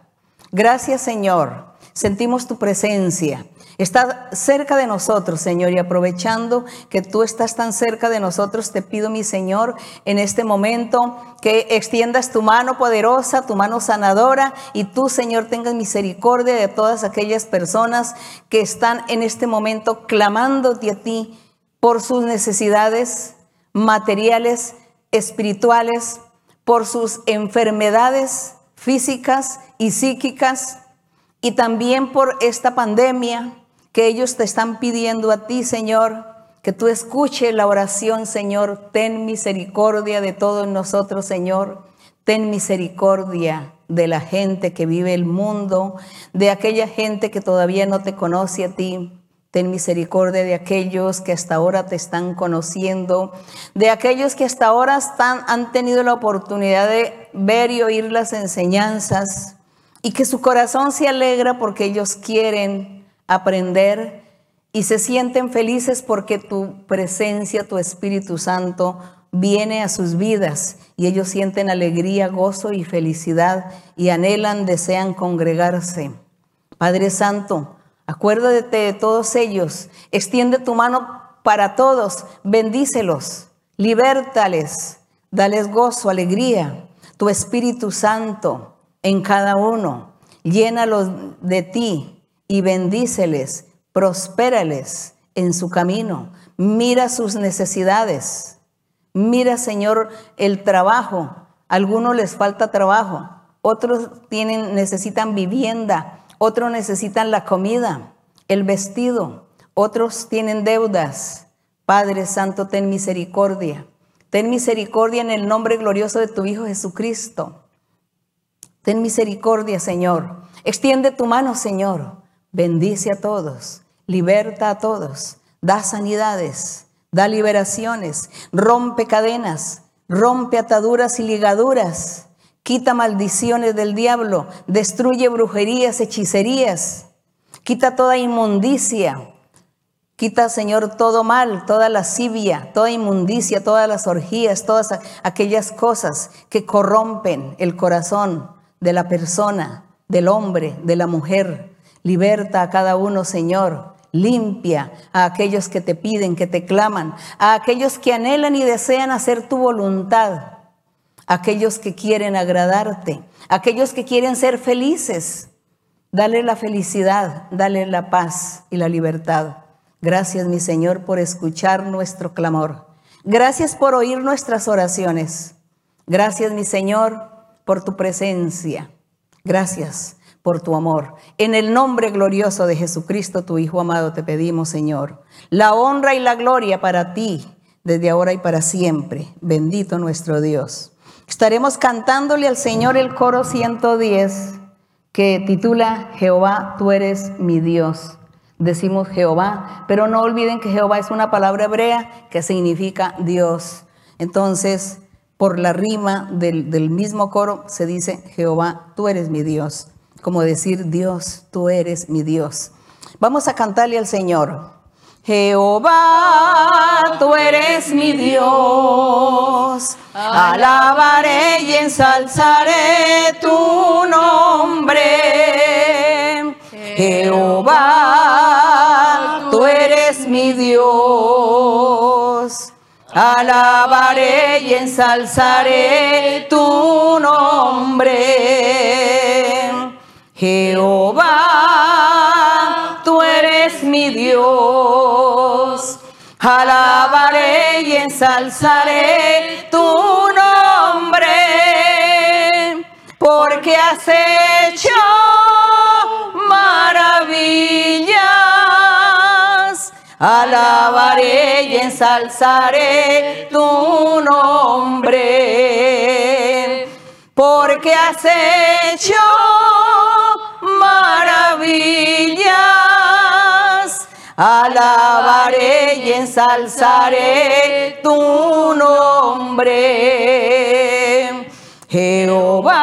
Gracias, Señor. Sentimos tu presencia. Está cerca de nosotros, Señor, y aprovechando que tú estás tan cerca de nosotros, te pido, mi Señor, en este momento que extiendas tu mano poderosa, tu mano sanadora, y tú, Señor, tengas misericordia de todas aquellas personas que están en este momento clamándote a ti por sus necesidades materiales, espirituales, por sus enfermedades físicas y psíquicas, y también por esta pandemia que ellos te están pidiendo a ti, Señor, que tú escuches la oración, Señor. Ten misericordia de todos nosotros, Señor. Ten misericordia de la gente que vive el mundo, de aquella gente que todavía no te conoce a ti. Ten misericordia de aquellos que hasta ahora te están conociendo, de aquellos que hasta ahora están, han tenido la oportunidad de ver y oír las enseñanzas y que su corazón se alegra porque ellos quieren aprender y se sienten felices porque tu presencia, tu Espíritu Santo, viene a sus vidas y ellos sienten alegría, gozo y felicidad y anhelan, desean congregarse. Padre Santo, acuérdate de todos ellos, extiende tu mano para todos, bendícelos, libértales, dales gozo, alegría, tu Espíritu Santo en cada uno, llénalos de ti, y bendíceles, prospérales en su camino. Mira sus necesidades. Mira, Señor, el trabajo. algunos les falta trabajo, otros tienen, necesitan vivienda, otros necesitan la comida, el vestido, otros tienen deudas. Padre Santo, ten misericordia. Ten misericordia en el nombre glorioso de tu Hijo Jesucristo. Ten misericordia, Señor. Extiende tu mano, Señor. Bendice a todos, liberta a todos, da sanidades, da liberaciones, rompe cadenas, rompe ataduras y ligaduras, quita maldiciones del diablo, destruye brujerías, hechicerías, quita toda inmundicia, Quita, Señor, todo mal, toda lascivia, toda inmundicia, todas las orgías, todas aquellas cosas que corrompen el corazón de la persona del hombre, de la mujer. Liberta a cada uno, Señor. Limpia a aquellos que te piden, que te claman, a aquellos que anhelan y desean hacer tu voluntad, aquellos que quieren agradarte, aquellos que quieren ser felices. Dale la felicidad, dale la paz y la libertad. Gracias, mi Señor, por escuchar nuestro clamor. Gracias por oír nuestras oraciones. Gracias, mi Señor, por tu presencia. Gracias por tu amor. En el nombre glorioso de Jesucristo, tu Hijo amado, te pedimos, Señor, la honra y la gloria para ti, desde ahora y para siempre. Bendito nuestro Dios. Estaremos cantándole al Señor el coro 110 que titula Jehová, tú eres mi Dios. Decimos Jehová, pero no olviden que Jehová es una palabra hebrea que significa Dios. Entonces, por la rima del, del mismo coro se dice Jehová, tú eres mi Dios como decir, Dios, tú eres mi Dios. Vamos a cantarle al Señor. Jehová, tú eres mi Dios, alabaré y ensalzaré tu nombre. Jehová, tú eres mi Dios, alabaré y ensalzaré tu nombre. Jehová, tú eres mi Dios. Alabaré y ensalzaré tu nombre, porque has hecho maravillas. Alabaré y ensalzaré tu nombre, porque has hecho maravillas. Alabaré y ensalzaré tu nombre. Jehová,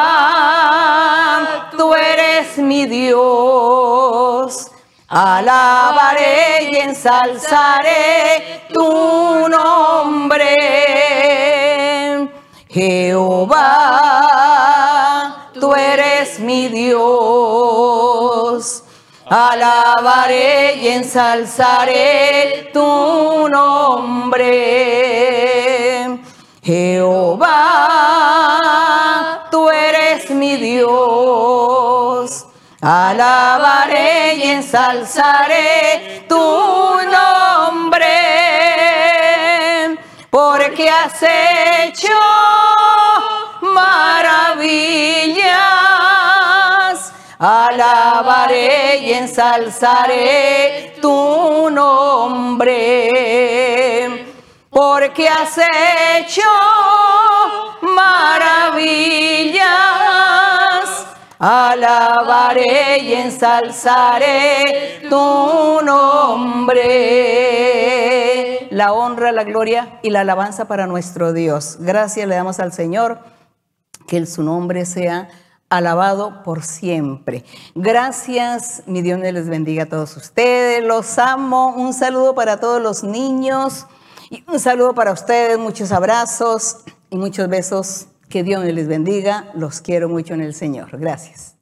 tú eres mi Dios. Alabaré y ensalzaré tu nombre. Jehová, mi Dios. Alabaré y ensalzaré tu nombre. Jehová, tú eres mi Dios. Alabaré y ensalzaré tu nombre, porque has hecho maravillas. Alabaré y ensalzaré tu nombre, porque has hecho maravillas. Alabaré y ensalzaré tu nombre. La honra, la gloria y la alabanza para nuestro Dios. Gracias le damos al Señor. Que su nombre sea alabado por siempre. Gracias, mi Dios les bendiga a todos ustedes. Los amo. Un saludo para todos los niños y un saludo para ustedes. Muchos abrazos y muchos besos. Que Dios les bendiga. Los quiero mucho en el Señor. Gracias.